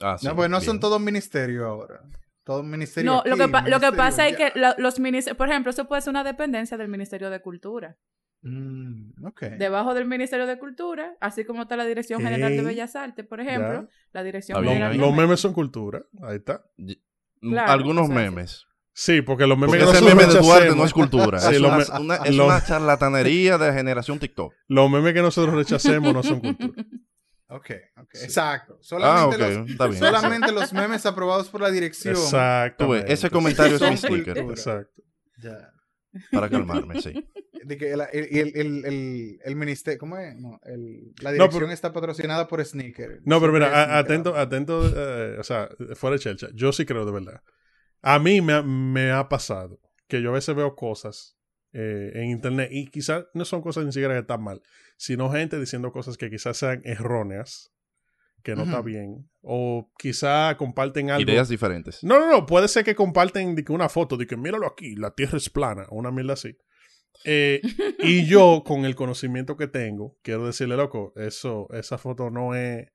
Ah, sí, no, pues no son bien. todos ministerios ahora. Todo ministerio. No, lo que, aquí, lo que pasa es que lo- los ministerios, por ejemplo, eso puede ser una dependencia del Ministerio de Cultura. Mm, ok. Debajo del Ministerio de Cultura, así como está la Dirección General de. Bellas Artes, por ejemplo, Ya. la Dirección bien, General de Los Memes. memes son cultura. Ahí está. Claro, Algunos o sea, memes. Sí, porque los memes Porque que ese meme de Duarte no es cultura. Sí, es una, me- una- es lo- una charlatanería de la generación TikTok. Los memes que nosotros rechacemos no son cultura. Ok, ok. Exacto. Solamente, Ah, ok, los, está bien. solamente los memes aprobados por la dirección. Exacto. Ese comentario es mi sticker. Exacto. Ya. Para calmarme, sí. De que el, el, el, el, ministerio, ¿cómo es? No, el- la No, dirección pero- está patrocinada por Sneaker. No, pero mira, a- atento, atento, eh, o sea, fuera de chelcha. Yo sí creo de verdad. A mí me ha, me ha pasado que yo a veces veo cosas eh, en internet y quizás no son cosas ni siquiera que están mal, sino gente diciendo cosas que quizás sean erróneas, que no está Ujú. bien, o quizá comparten algo. Ideas diferentes. No, no, no, puede ser que comparten de que una foto de que míralo aquí, la tierra es plana, o una mierda así. Eh, y yo, con el conocimiento que tengo, quiero decirle, loco, eso, esa foto no es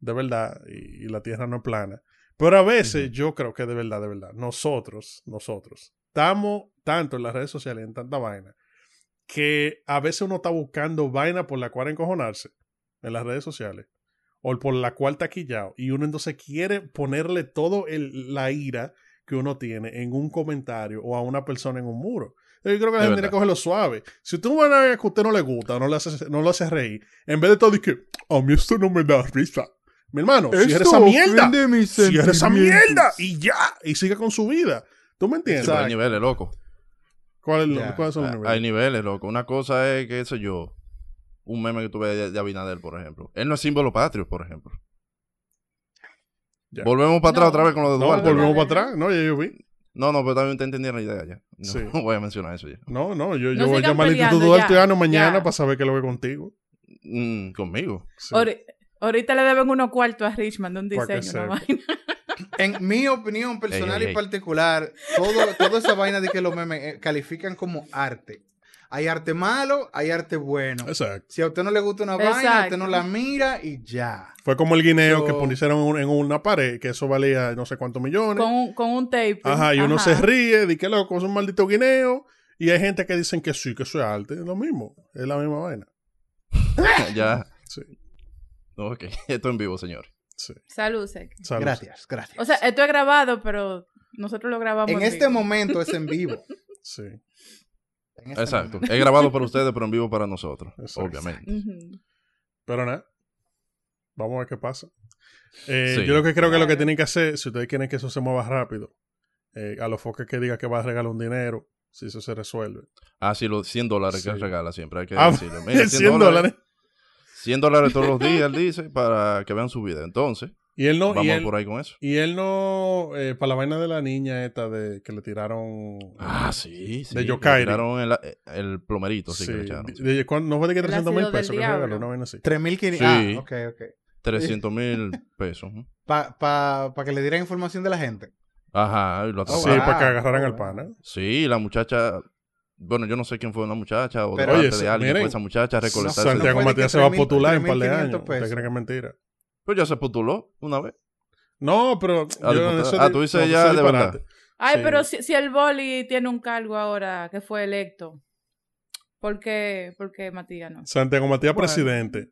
de verdad y, y la tierra no es plana. Pero a veces yo creo que de verdad, de verdad, nosotros, nosotros, estamos tanto en las redes sociales, en tanta vaina, que a veces uno está buscando vaina por la cual encojonarse en las redes sociales o por la cual taquillado y uno entonces quiere ponerle todo el, la ira que uno tiene en un comentario o a una persona en un muro. Yo creo que la gente tiene que cogerlo suave. Si tú ves algo que a usted no le gusta o no le hace, no lo hace reír, en vez de todo, que a mí esto no me da risa. Mi hermano, si eres esa mierda, si eres esa mierda y ya, y sigue con su vida. ¿Tú me Sí, entiendes? pero hay niveles, loco. ¿Cuál es lo- Ya. ¿Cuáles son los Ah, niveles? Hay niveles, loco. Una cosa es, qué sé yo, un meme que tuve de, de Abinader, por ejemplo. Él no es símbolo patrio, por ejemplo. Volvemos para atrás No. otra vez con lo de No, Duarte. volvemos para atrás. No, ya yo vi. No, no, pero también te entendí la idea ya. No, Sí. voy a mencionar eso ya. No, no, yo, yo No voy a llamar al Instituto Duarte mañana ya. para saber qué es lo que es contigo. Mm, conmigo. Sí. Ahorita le deben unos cuartos a Richmond de un que diseño. una vaina. En mi opinión personal Ey, ey, y particular, todo, toda esa vaina de que los memes eh, califican como arte. Hay arte malo, hay arte bueno. Exacto. Si a usted no le gusta una vaina, usted no la mira y ya. Fue como el guineo So- que pusieron en, un- en una pared, que eso valía no sé cuántos millones. Con un, con un tape. Ajá, y uno Ajá. se ríe, di que loco, es un maldito guineo. Y hay gente que dicen que sí, que eso es arte. Es lo mismo, es la misma vaina. ya. Sí, Ok, esto en vivo, señor. sí. Salud. Salud. Gracias, gracias. O sea, esto es grabado, pero nosotros lo grabamos. en en este vivo. momento es en vivo. Sí. En este Exacto. momento. Es grabado para ustedes, pero en vivo para nosotros. Exacto. Obviamente. Pero nada, vamos a ver qué pasa. Eh, Sí. Yo lo que creo que lo que tienen que hacer, si ustedes quieren que eso se mueva rápido, eh, a los foques que diga que va a regalar un dinero, si eso se resuelve. Ah, sí, los 100 dólares que Sí. regala siempre. Hay que Ah, decirlo. Mira, 100 dólares. 100 dólares todos los días, él dice, para que vean su vida. Entonces, Y él no, y vamos él, por ahí con eso. y él no, eh, para la vaina de la niña esta de que le tiraron. Ah, sí, sí. De le Yokairi. tiraron el, el plomerito, sí, Sí, que le echaron. de- de- ¿cuán- no fue de que El 300 mil pesos que le regaló, una vaina así. 3.500. Sí. Ah, ok, ok. 300 mil pesos. Para pa, pa que le dieran información de la gente. Ajá, y lo Oh, Sí, atraparon. wow. para que agarraran al pana. Sí, la muchacha. Bueno, yo no sé quién fue una muchacha o Pero- de Oye, de alguien miren, fue esa muchacha recolectar Santiago Matías se va a 3.000, postular en un par de 3.500 años. ¿Usted pesos. cree que es mentira? Pues ya se postuló una vez. No, pero. Ah, yo- diputado. eso Ah, tú dices no, ya de verdad. Ay, Sí. pero si, si el boli tiene un cargo ahora que fue electo, ¿por qué, por qué Matías no? Santiago Matías Bueno. presidente.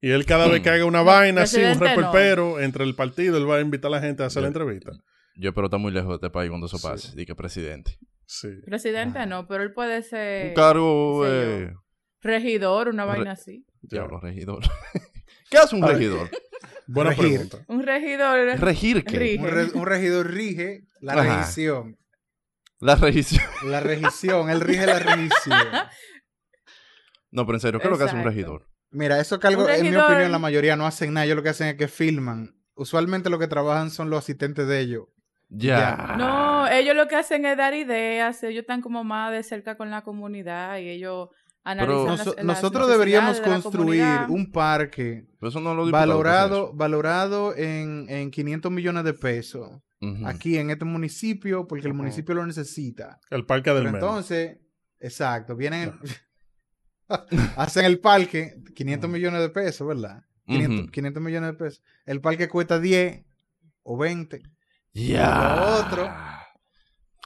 Y él cada vez que haga una No, vaina así, un presidente no. reperpero entre el partido, él va a invitar a la gente a hacer la entrevista. Yo espero estar muy lejos de este país cuando eso Sí. pase. Di que presidente. Sí. Presidente no, pero él puede ser Un cargo. Eh, regidor, una Re- vaina así. diablo, regidor. ¿Qué hace un regidor? Buena Regir. pregunta. Un regidor. ¿Regir qué? Rige. Un, re- un regidor rige la Ajá. regición. La región. La regición, él rige la regición. No, pero en serio, ¿qué es lo que hace un regidor? Mira, eso cargo, Un en mi opinión, la mayoría no hacen nada. Ellos lo que hacen es que filman. Usualmente lo que trabajan son los asistentes de ellos. Ya. No, ellos lo que hacen es dar ideas, ellos están como más de cerca con la comunidad y ellos las- las nosotros deberíamos de construir comunidad. un parque eso no lo valorado, valorado en, en 500 millones de pesos aquí en este municipio porque el municipio lo necesita. El parque del Pero entonces, exacto, vienen, hacen el parque, 500 Ujú. millones de pesos, ¿verdad? 500, Ujú. 500 millones de pesos. El parque cuesta 10 o 20. Ya. Otro.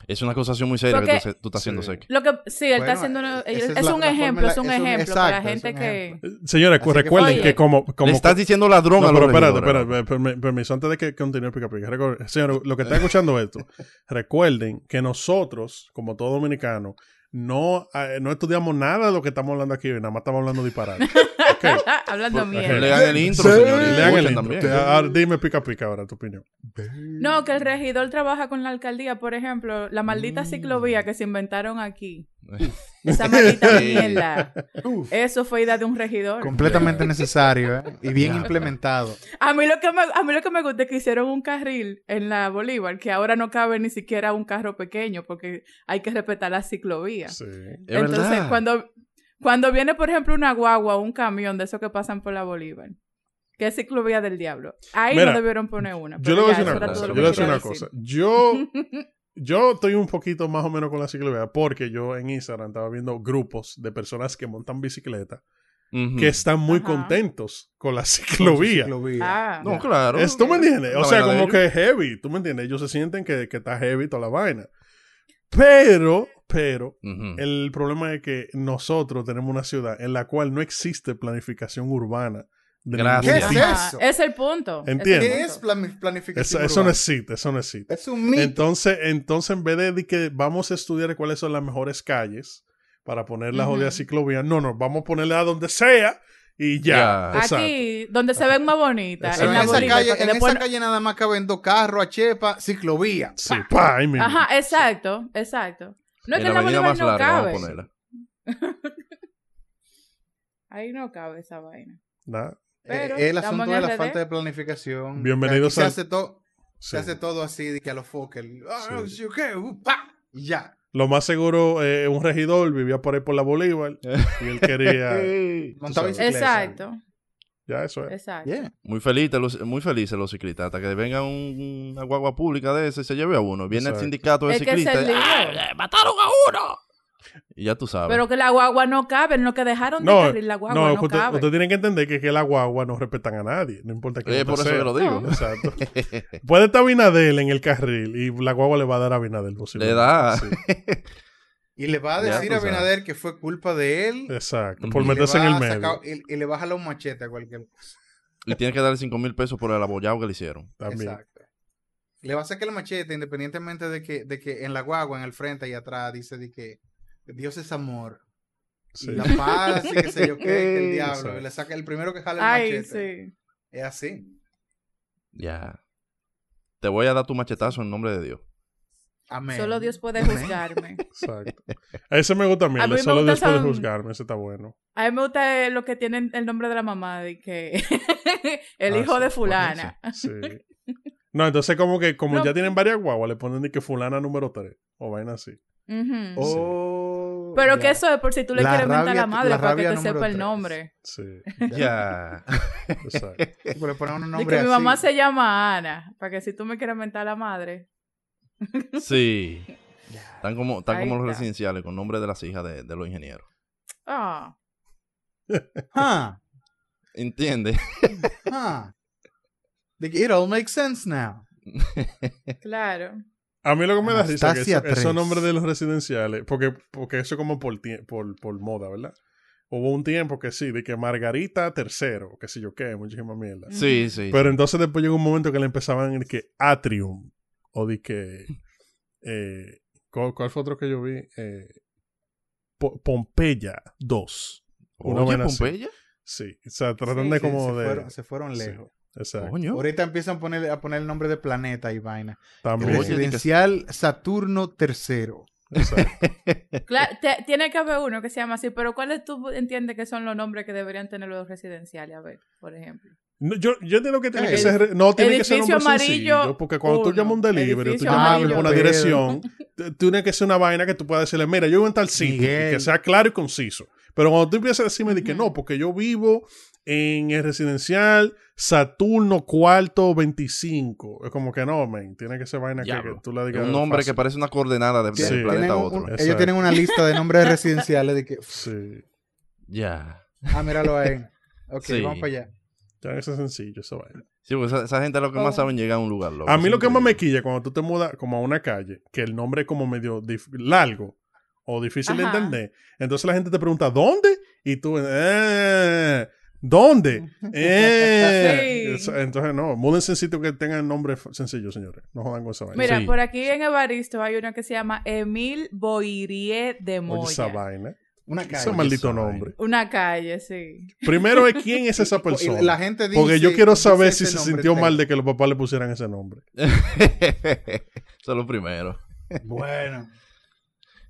Es una acusación muy seria Porque- que tú, estás haciendo, Sí. Seki. Lo que sí, él Bueno, está haciendo una- es es, la- un la ejemplo, es un es un- ejemplo para gente que ejemplo. Señores, que- recuerden Oye. que como... como Le estás diciendo ladrón No, a los pero espérate, espérate, permi- permiso, antes de que continúe Pica Pica. Recuerden- Señores, lo que está escuchando esto, recuerden que nosotros, como todo dominicano, no, eh, no estudiamos nada de lo que estamos hablando aquí, nada más estamos hablando disparate. Ok. hablando mierda. Lean el intro, Sí. señores. Lean el intro. Te- ahora dime Pica Pica ahora tu opinión. No, que el regidor trabaja con la alcaldía, por ejemplo, la maldita Mm. ciclovía que se inventaron aquí. Esa maldita mierda. Uf, Eso fue idea de un regidor. completamente necesario ¿eh? y bien implementado. A mí lo que me, a mí lo que me gusta es que hicieron un carril en la Bolívar que ahora no cabe ni siquiera un carro pequeño porque hay que respetar la ciclovía. Sí. Entonces, verdad. cuando cuando viene, por ejemplo, una guagua o un camión de esos que pasan por la Bolívar, que es ciclovía del diablo, ahí Mira, no debieron poner una. Yo le voy a decir una cosa. decir una. Yo, yo estoy un poquito más o menos con la ciclovía porque yo en Instagram estaba viendo grupos de personas que montan bicicleta que están muy Ajá. contentos con la Con ciclovía. Ah. No, claro. Es- ¿Tú me entiendes? O sea, como que es heavy. ¿Tú me entiendes? Ellos se sienten que, que está heavy toda la vaina. Pero, pero, el problema es que nosotros tenemos una ciudad en la cual no existe planificación urbana. Gracias. ¿Qué es eso? Es el punto. es Entiendo. ¿Qué es plan- planificación? Eso, eso no existe, eso no existe. Es un mito. Entonces, entonces, en vez de, que vamos a estudiar cuáles son las mejores calles para poner la Ujú. jodida ciclovía, no, no, vamos a ponerla a donde sea y ya. Exacto. Aquí, donde se ven más bonitas, en en, la esa calle, en después esa calle nada más caben dos carros, a chepa, ciclovía. Sí, pa, ahí mismo. Ajá, exacto, exacto. No es en que la en la avenida más no larga, cabe. vamos a ponerla. Ahí no cabe esa vaina. Nada. Pero Eh, el asunto de la RD. falta de planificación. Bienvenidos Aquí se hace todo Sí. Se hace todo así, de que a los foques. Ah, Sí. ya. Lo más seguro, eh, un regidor vivía por ahí por la Bolívar y él quería. Sabes. bicicleta. Exacto, ya, eso es. exacto. Yeah. Muy felices los, muy felices los ciclistas. Hasta que venga un- una guagua pública de ese y se lleve a uno. Viene Exacto. el sindicato de ciclistas. ¡Ah, ¡Mataron a uno! Y ya tú sabes. Pero que la guagua no cabe, no que dejaron de No, carril la guagua no, no, usted, cabe. usted tiene que entender que, que la guagua no respetan a nadie. No importa quién Eh, por eso sea. que lo digo. No. Exacto. Puede estar Abinadel en el carril y la guagua le va a dar a Abinadel. Le da. Sí, Y le va a decir a sabes. Abinader que fue culpa de él. exacto. Por meterse en va el a medio. sacar- y, y le va a jalar un machete a cualquier cosa. Y tiene que darle 5 mil pesos por el abollado que le hicieron. También. Exacto. Le va a sacar el machete independientemente de que, de que en la guagua, en el frente y atrás, dice de que Dios es amor. Sí. Y la paz y qué sé yo qué, que el diablo. Y le saca el primero que jala el Ay, machete. sí. Es así. Ya. Te voy a dar tu machetazo en nombre de Dios. Amén. Solo Dios puede Amén. juzgarme. Exacto. A ese me gusta a mí. A mí Solo gusta Dios puede son- juzgarme. Ese está bueno. A mí me gusta eh, lo que tienen el nombre de la mamá, de que el Ah, hijo sí, de fulana. Sí. No, entonces como que como No. ya tienen varias guaguas, le ponen de que fulana número 3. O vaina así. Oh, Pero ya. que eso es por si tú le La quieres mentar a la madre la para que te sepa el nombre. Sí. Ya. Exacto. Le ponen un De nombre que mi mamá se llama Ana, para que si tú me quieres mentar a la madre. Sí. Están como, están Ahí como los residenciales con nombre de las hijas de, de los ingenieros. Ah, Huh, ¿Entiendes? huh. It all makes sense now. claro. A mí lo que me da risa es que eso- esos nombres de los residenciales, porque, porque eso como por, por, por moda, ¿verdad? Hubo un tiempo que sí, de que Margarita tercero, qué sé yo qué, muchísima mierda. Sí, sí. Pero entonces después llegó un momento que le empezaban a decir que Atrium, o de que... eh, ¿cuál, cuál fue otro que yo vi? Eh, Po- Pompeya 2. una Oye, vaina así. Pompeya. Sí, o sea, tratan Sí, de como se, de... fueron, se fueron sí, lejos. Exacto. Coño. Ahorita empiezan a poner, a poner el nombre de planeta y vaina. También. Residencial Saturno tercero. exacto. Claro, te- tiene que haber uno que se llama así, pero ¿cuáles tú entiendes que son los nombres que deberían tener los residenciales? A ver, por ejemplo. No, yo, yo entiendo que tiene que Edif- ser. No, tiene que ser edificio nombre amarillo sencillo. Porque cuando tú llamas un delivery, tú llamas amarillo una dirección, tiene que ser una vaina que tú puedas decirle, mira, yo vivo en tal sitio. Que sea claro y conciso. Pero cuando tú empiezas a decirme de que no, porque yo vivo en el residencial Saturno cuarto 25. Es como que no, man. Tiene que ser vaina que, tú le digas. Un nombre que parece una coordenada de, Sí. del planeta a otro. un- ellos tienen una lista de nombres residenciales de que, Sí. Ya. ah, míralo ahí. Ok, Sí. vamos para allá. Tiene que ser sencillo, esa vaina. Sí, porque esa, esa gente lo que más Oh. saben llegar a un lugar loco. A mí Eso lo es que más me quilla cuando tú te mudas como a una calle, que el nombre es como medio largo o difícil de entender, entonces la gente te pregunta, ¿dónde? Y tú, eh, ¿dónde? Eh. Sí. Entonces, no, múdense en sitio que tengan nombre sencillo, señores. No jodan con esa vaina. Mira, Sí. por aquí en Evaristo hay uno que se llama Emil Boirie de Oye, esa Moya. vaina. Una Ese calle. maldito esa nombre. Una calle, sí. Primero es quién es esa persona. La gente dice, Porque yo quiero saber ese si se sintió mal de que los papás le pusieran ese nombre. Eso es lo primero. Bueno,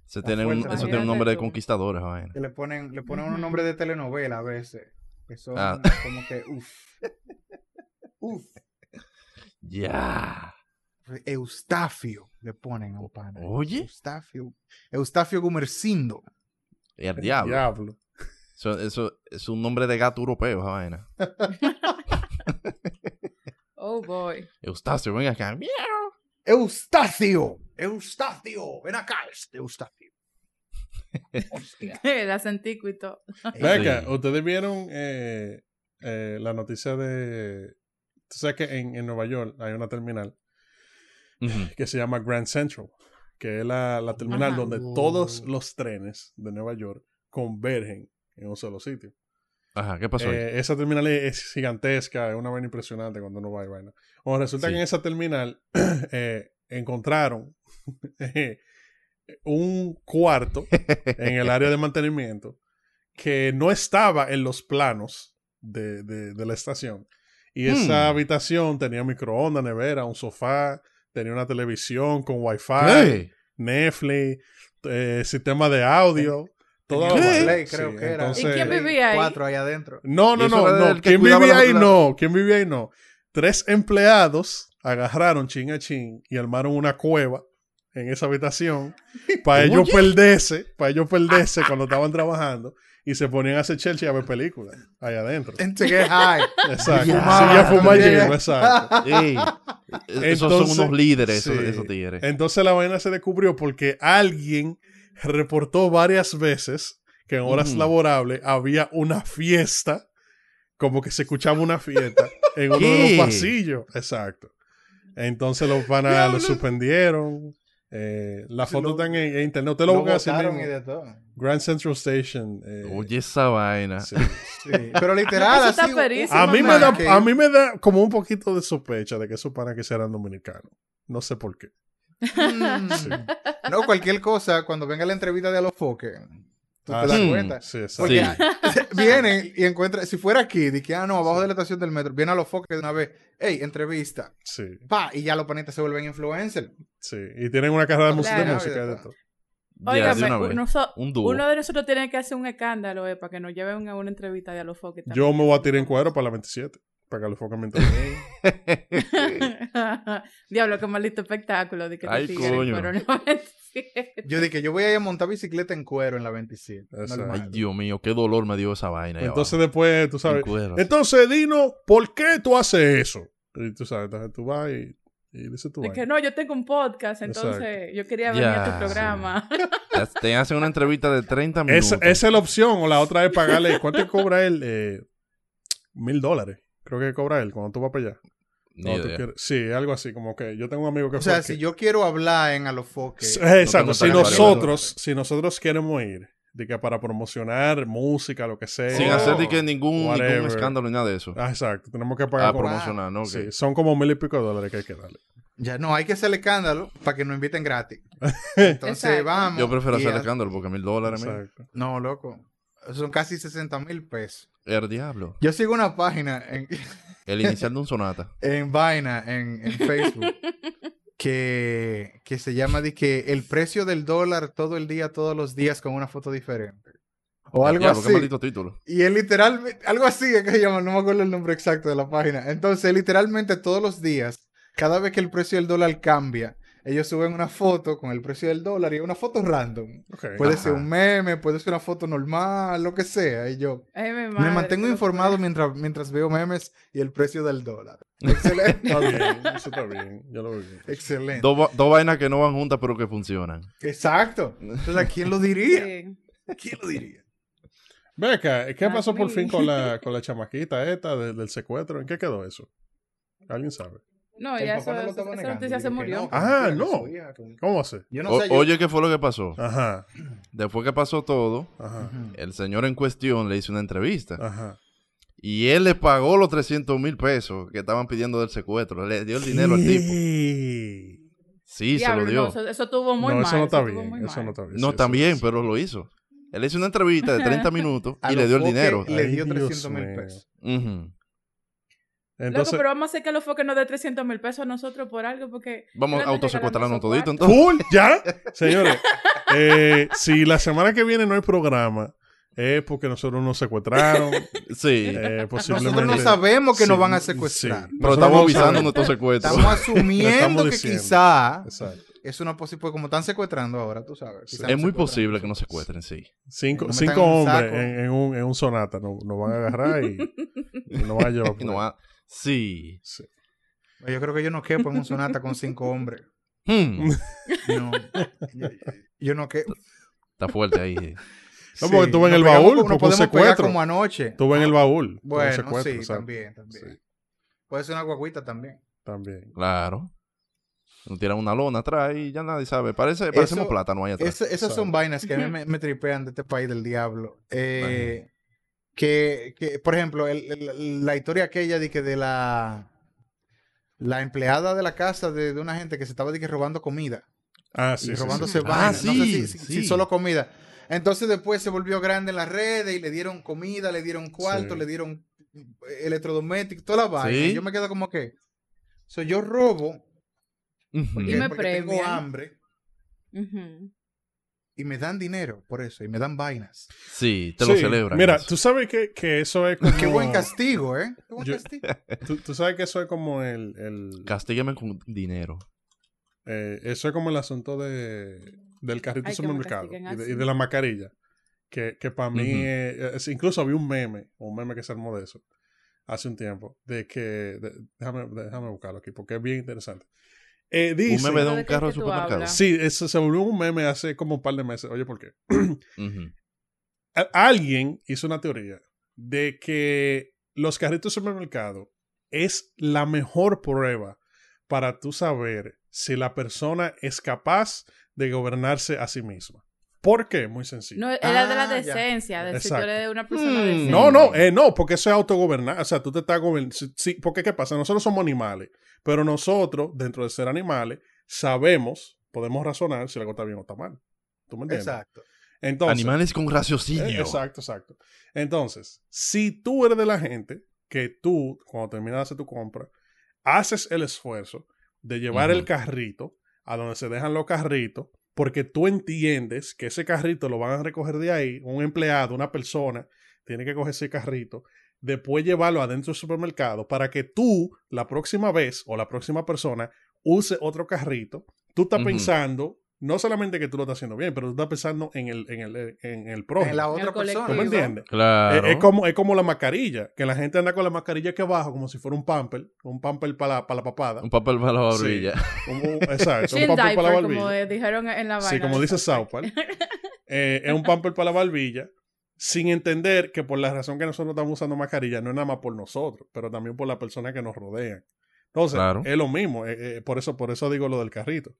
Se tiene un, eso tiene un nombre de esa vaina. le ponen, le ponen un nombre de telenovela a veces. Que son Ah. como que, uff. Uff. Ya. Eustafio le ponen a pana. Oye. Eustafio. Eustafio Gumercindo. El diablo. Diablo. Eso, eso es un nombre de gato europeo, esa vaina. Oh boy. Eustacio, venga acá. Eustacio. Eustacio. Ven acá, este Eustacio. Hostia. Y todo. Venga, ustedes vieron eh, eh, la noticia de. Tú sabes que en, en Nueva York hay una terminal Ujú. que se llama Grand Central, que es la, la terminal Ajá. donde todos los trenes de Nueva York convergen en un solo sitio. Ajá, ¿qué pasó ahí? Eh, esa terminal es, es gigantesca, es una vaina impresionante cuando uno va y vaina. Bueno, resulta Sí. que en esa terminal eh, encontraron eh, un cuarto en el área de mantenimiento que no estaba en los planos de, de- de la estación. Y esa Hmm. habitación tenía microondas, nevera, un sofá, tenía una televisión con wifi, ¿Qué? Netflix, eh, sistema de audio. Play, creo Sí, que era. entonces- ¿Y quién vivía ahí? Cuatro ahí adentro. no, no, no, no. ¿Quién vivía ahí? No. ¿Quién vivía ahí? No. Tres empleados agarraron chin a chin y armaron una cueva en esa habitación para ellos perderse, para ellos perderse cuando estaban trabajando y se ponían a hacer Chelsea a ver películas ahí adentro. And to get high. Exacto. Ya. Sí, ya fuma Ya. lleno, exacto. Ey, esos son unos líderes, esos, sí. esos tigres. Entonces la vaina se descubrió porque alguien reportó varias veces que en horas laborables había una fiesta, como que se escuchaba una fiesta en uno de los pasillos. Exacto. Entonces los panas lo suspendieron. Eh, la foto lo- está en, en internet. Usted lo Lo busca así botaron mismo. y de todo. Grand Central Station. eh, Oye, esa vaina. sí. Sí, Pero literal, así. A mí, me da, que- a mí me da como un poquito de sospecha de que esos panas que serán dominicanos. No sé por qué. Mm. Sí. No, cualquier cosa, cuando venga la entrevista de Alofoque, tú Ah, te das sí. cuenta. Sí, exacto. Porque Sí. viene y encuentra, si fuera aquí, de que, ah, no, abajo de la estación del metro, viene Alofoque de una vez, hey, entrevista, Sí, pa, y ya los panitas se vuelven influencers. sí. Y tienen una carrera de, música- de Claro. música de todo. Vez. uno, so- Un dúo. uno de nosotros tiene que hacer un escándalo eh, para que nos lleven a una entrevista de a los foques. Yo me voy a tirar en cuadro para la 27. Mientras. Diablo, qué maldito espectáculo de que te Ay, tigre, coño. pero no es Yo dije, yo voy a ir a montar bicicleta en cuero en la 27. Exacto. normal. Ay, Dios mío, qué dolor me dio esa vaina. Entonces abajo. después, tú sabes. En cuero. Entonces, Dino, ¿por qué tú haces eso? Y tú sabes, entonces tú vas y, y dices tú. De que no, yo tengo un podcast, entonces yo quería venir a tu programa. Te- Te hacen una entrevista de 30 minutos. Esa, esa es la opción. O la otra es pagarle. ¿Cuánto cobra él? Eh, Mil dólares. Creo que cobra él cuando tú vas para allá. Cuando tú quieres- Sí, algo así. Como que yo tengo un amigo que O sea, si yo quiero hablar en Alofoque, Sí, Exacto. si nosotros, si nosotros queremos ir, de que para promocionar música, lo que sea. Sin Oh, hacer de que ningún, escándalo ni nada de eso. Ah, exacto. Tenemos que pagar A por promocionar, ¿no? Sí, son como mil y pico de dólares que hay que darle. ya no, hay que hacerle escándalo para que nos inviten gratis. Entonces vamos. Yo prefiero hacer escándalo porque mil dólares. Exacto. No, loco. Son casi 60 mil pesos. El diablo. Yo sigo una página en, El inicial de un sonata. en Vaina, en, en Facebook, que, que se llama de que el precio del dólar todo el día, todos los días con una foto diferente. O algo diablo, qué así. maldito título. Y es literalmente, algo así es que se llama, no me acuerdo el nombre exacto de la página. Entonces, literalmente todos los días, cada vez que el precio del dólar cambia, ellos suben una foto con el precio del dólar y es una foto random. Puede Ajá. ser un meme, puede ser una foto normal, lo que sea. Y yo Ay, mi me mantengo informado mientras, mientras veo memes y el precio del dólar. Excelente. Está bien, eso está bien. Yo lo veo bien. Excelente. Dos dos vainas que no van juntas pero que funcionan. Exacto. Entonces, ¿a quién lo diría? Sí. ¿A quién lo diría? Ve acá, ¿qué pasó por fin con la, con la chamaquita esta de- del secuestro? ¿En qué quedó eso? ¿Alguien sabe? No, El ya eso, no esa negando, noticia se murió. no, Ah, no. su hija, que- ¿Cómo hace? Yo no O- sé. yo- oye, ¿qué fue lo que pasó? Ajá, Después que pasó todo, ajá, el señor en cuestión le hizo una entrevista. ajá. Y él le pagó los 300 mil pesos que estaban pidiendo del secuestro. Le dio el dinero al tipo. Sí, Diablo, se lo dio. no, eso, eso estuvo muy no, mal. eso no está bien. Eso no está bien. No, sí, también, pero lo hizo. Él hizo una entrevista de 30 minutos y le dio el dinero. Le dio Dios 300 mil pesos. Ujú. Entonces, Loco, pero vamos a hacer que los foques nos dé 300 mil pesos a nosotros por algo, porque... Vamos a no autosecuestrarnos todito. Entonces. ¡Full! ¿Ya? Señores, eh, si la semana que viene no hay programa, es porque nosotros nos secuestraron. Sí. eh, posiblemente. Nosotros no sabemos que nos van a sí. secuestrar. pero Nosotros estamos no avisando nuestro secuestro. Estamos asumiendo Estamos que quizá Exacto. es una posible, pues como están secuestrando ahora, tú sabes. es muy posible que nos secuestren, sí. Cinco, No cinco metan en un hombres en, en un, en un sonata nos, nos van a agarrar y, y nos van a llevar. no Sí. Sí. Yo creo que yo no quepo en un sonata con cinco hombres. Hmm. No. Yo, yo no quepo. Está fuerte ahí. No, porque tú ves en el baúl, un podemos pegar secuestro. como anoche. Tú en el baúl. un Bueno, sí, también, también. Sí, Puede ser una guaguita también. también. Claro. Nos tiran una lona atrás y ya nadie sabe. Parece, parecemos Eso- plátano ahí atrás. Es- esas son vainas que a mí me, me tripean de este país del diablo. Eh, que, que, por ejemplo, el- el- la historia aquella de que de la la empleada de la casa de, de una gente que se estaba de que robando comida Ah, sí, y sí, robándose sí. Ah, vainas. no sé sí, si, si- sí. solo comida. Entonces después se volvió grande en las redes y le dieron comida, le dieron cuarto, Sí. le dieron electrodomésticos, toda la vaina. Sí. Y yo me quedo como que, so, yo robo Ujú. Y porque- me porque tengo hambre Ujú. Y me dan dinero por eso y me dan vainas. Sí, te lo Sí, celebran. Mira, eso. tú sabes que, que eso es como... Qué buen castigo, ¿eh? Qué buen Yo- castigo. tú, tú sabes que eso es como el... el Castígueme con dinero. eh, eso es como el asunto de, del carrito de Ay, supermercado y de, así. y de la mascarilla. Que, que para mí, Ujú. eh, es- incluso había un meme, un meme que se armó de eso hace un tiempo, de que, de- déjame, déjame buscarlo aquí, porque es bien interesante. Eh, Un meme de ¿De un carro de supermercado. sí, eso se volvió un meme hace como un par de meses. Oye, ¿por qué? Alguien hizo una teoría de que los carritos de supermercado es la mejor prueba para tú saber si la persona es capaz de gobernarse a sí misma. ¿Por qué? Muy sencillo. No, era de la Ah, decencia, de si tú eres una persona Mm, decente. No, no, eh, no, porque eso es autogobernar. O sea, tú te estás gobernando. Sí, porque ¿qué pasa? Nosotros somos animales, pero nosotros, dentro de ser animales, sabemos, podemos razonar si algo está bien o está mal. ¿Tú me entiendes? Exacto. Entonces, Animales con raciocinio. Eh, Exacto, exacto. Entonces, si tú eres de la gente que tú, cuando terminas de hacer tu compra, haces el esfuerzo de llevar el carrito a donde se dejan los carritos, porque tú entiendes que ese carrito lo van a recoger de ahí, un empleado, una persona, tiene que coger ese carrito, después llevarlo adentro del supermercado para que tú, la próxima vez o la próxima persona, use otro carrito. Tú estás pensando, no solamente que tú lo estás haciendo bien, pero tú estás pensando en el, en el, en el prójimo. En la el otra persona. ¿Tú me entiendes? Claro. Es, es como, es como la mascarilla, que la gente anda con la mascarilla aquí abajo como si fuera un pamper, un pamper para la, para la papada. Un papel para la Sí. barbilla. Un- un- exacto, un pamper para la como barbilla. eh, dijeron en la vaina. Sí, como dice South South Park. Eh, es un pamper para la barbilla, sin entender que por la razón que nosotros estamos usando mascarilla no es nada más por nosotros, pero también por las personas que nos rodean. Entonces, Claro. es lo mismo. eh, eh, por, eso, por eso digo lo del carrito.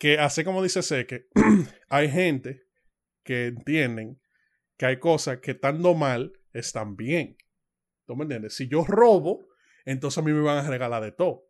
Que así como dice Seque, hay gente que entienden que hay cosas que estando mal están bien. ¿Tú me entiendes? Si yo robo, entonces a mí me van a regalar de todo.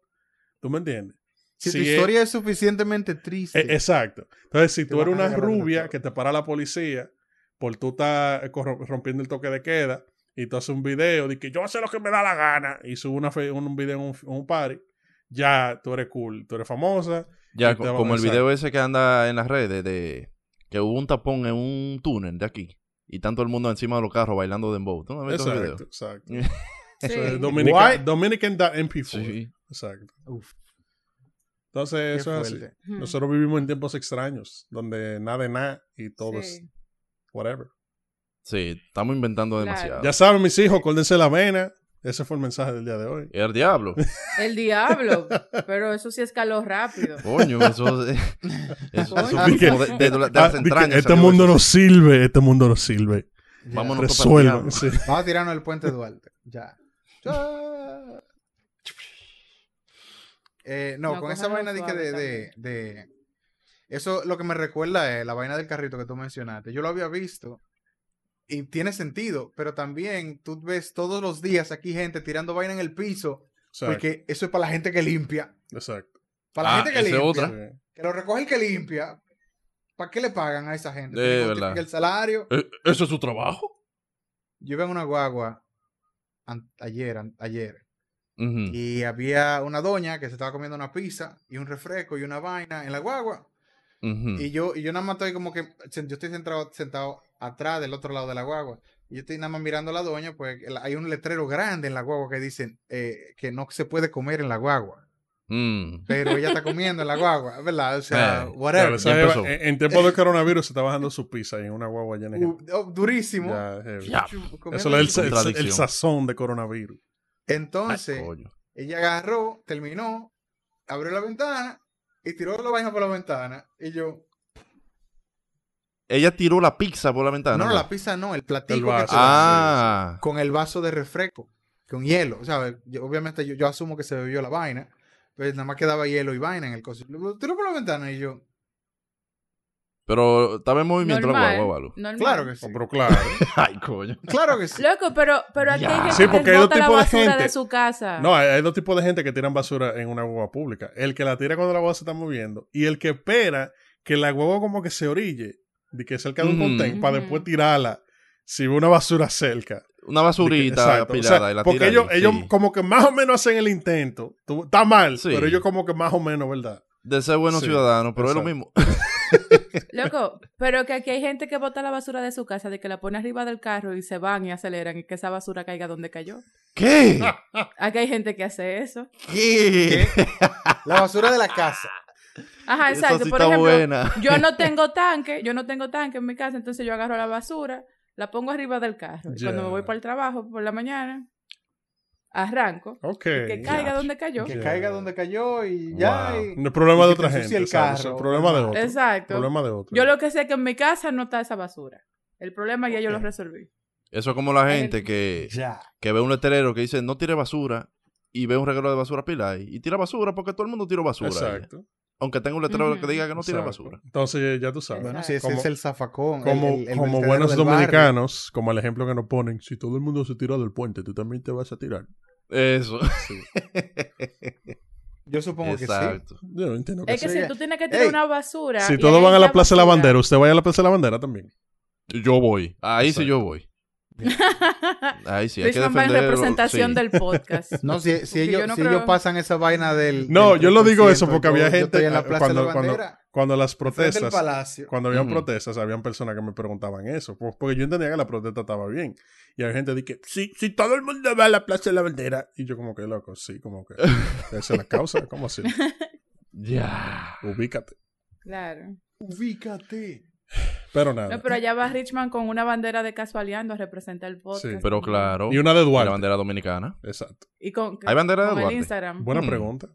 ¿Tú me entiendes? Si, tu es- historia es suficientemente triste. e- exacto. Entonces, si tú eres una rubia que te para la policía por tú estás eh, rompiendo el toque de queda y tú haces un video de que yo hago lo que me da la gana y subes una fe- un, un video en un, un party, ya tú eres cool, tú eres famosa. Ya, Y co- te va- como el video ese que anda en las redes de que hubo un tapón en un túnel de aquí y tanto el mundo encima de los carros bailando dembow. ¿Tú no has visto? Exacto, exacto. Sí. Es? Dominican, Dominican.mp4. Sí. Exacto. Uf, Entonces, qué eso es así. Hmm. Nosotros vivimos en tiempos extraños, donde nada de nada y todo es whatever. Sí, estamos inventando Claro. demasiado. Ya saben, mis hijos, córdense la vena. Ese fue el mensaje del día de hoy. El diablo. El diablo. Pero eso sí escaló rápido. Coño, eso, es- eso, eso de, de- de las Ah, este mundo no sirve, este mundo no sirve. Ya. Vámonos Resuelvan. sí. Vamos a tirarnos el puente Duarte. Ya. Ya. Eh, no, No, con esa vaina de, de, de- Eso lo que me recuerda es la vaina del carrito que tú mencionaste. Yo lo había visto y tiene sentido, pero también tú ves todos los días aquí gente tirando vaina en el piso Exacto. porque eso es para la gente que limpia. exacto. Para la Ah, gente que limpia. otra. Que lo recoge el que limpia. ¿Para qué le pagan a esa gente? De ¿Tiene que verdad. justificar el salario? Eh, ¿Eso es su trabajo? Yo iba en una guagua ayer, ayer. Y había una doña que se estaba comiendo una pizza y un refresco y una vaina en la guagua. Y yo, y yo nada más estoy como que, yo estoy sentado, sentado atrás del otro lado de la guagua. Y yo estoy nada más mirando a la doña, pues hay un letrero grande en la guagua que dice eh, que no se puede comer en la guagua. Mm. Pero ella está comiendo en la guagua, ¿verdad? O sea, Eh, whatever. Claro, en, en tiempo de coronavirus se está bajando su pizza en una guagua llena de gente. Uh, oh, durísimo. Eso es el, sazón de coronavirus. Entonces, Ay, ella agarró, terminó, abrió la ventana y tiró la vaina por la ventana. Y yo, Ella tiró la pizza por la ventana. no, no, la pizza no, el platico El que Ah. con el vaso de refresco, con hielo. O sea, yo- obviamente yo, yo asumo que se bebió la vaina, pues nada más quedaba hielo y vaina en el coso. Lo tiró por la ventana y yo, Pero estaba en movimiento la guagua claro que sí. Oh, pero claro. Ay, coño. Claro que sí. Loco, pero, pero aquí hay gente Sí, porque que hay dos tipos de, gente. su casa. No, hay, hay dos tipos de gente que tiran basura en una guagua pública. El que la tira cuando la guagua se está moviendo y el que espera que la guagua como que se orille, de que cerca de un contén, para después tirarla si ve una basura cerca. Una que- basurita. O sea, y la porque ellos, ellos como que más o menos hacen el intento. Tú- está mal, Sí. pero ellos como que más o menos, ¿verdad? De ser buenos Sí, ciudadanos, pero exacto. es lo mismo. Loco, pero que aquí hay gente que bota la basura de su casa, de que la pone arriba del carro y se van y aceleran y que esa basura caiga donde cayó. ¿Qué? Aquí hay gente que hace eso. ¿Qué? La basura de la casa. Ajá, Esa exacto. sí Por está ejemplo, buena. yo no tengo tanque, yo no tengo tanque en mi casa, entonces yo agarro la basura, la pongo arriba del carro. Y cuando me voy para el trabajo por la mañana, arranco, Ok. que caiga donde cayó. Que caiga donde cayó y ya. Wow. y- No es problema y de otra gente. el exacto, carro, es problema de otro. Exacto. Problema de otro. Yo lo que sé es que en mi casa no está esa basura. El problema ya yo lo resolví. Eso es como la gente que, Ya. que ve un letrero que dice no tire basura y ve un regalo de basura pila y, y tira basura porque todo el mundo tira basura. ahí. Aunque tenga un letrero que diga que no tira exacto. basura. Entonces, ya tú sabes. Bueno, si ese como, es el zafacón. como, el- el- el como vertedero buenos barrio. dominicanos, como el ejemplo que nos ponen, si todo el mundo se tira del puente, tú también te vas a tirar. Eso. Yo supongo Exacto. Yo no entiendo que Es que sí, si tú tienes que tirar Ey. una basura. Si todos van a la la Plaza de la Bandera, ¿usted vaya a la Plaza de la Bandera también? Yo voy. Ahí sí yo voy. Ahí sí, hay que representación sí. del podcast. No, si, si ellos, yo no si creo- ellos pasan esa vaina del. No, del yo lo digo eso 3%, porque había yo gente estoy en la Plaza de cuando, la cuando, Bandera. cuando las protestas, cuando habían protestas, habían personas que me preguntaban eso, pues, porque yo entendía que la protesta estaba bien. Y había gente que dije, sí, si todo el mundo va a la Plaza de la Bandera. Y yo como que loco, sí, como que esa es la causa, ¿cómo así? Ya. Ubícate. Claro. Ubícate. Pero nada. No, pero allá va Richmond con una bandera de casualeando a representar el podcast. Sí. Pero claro. Y una de y la Duarte. bandera dominicana. Exacto. Y con, ¿Hay bandera de con el Duarte? Instagram. Buena Mm. pregunta.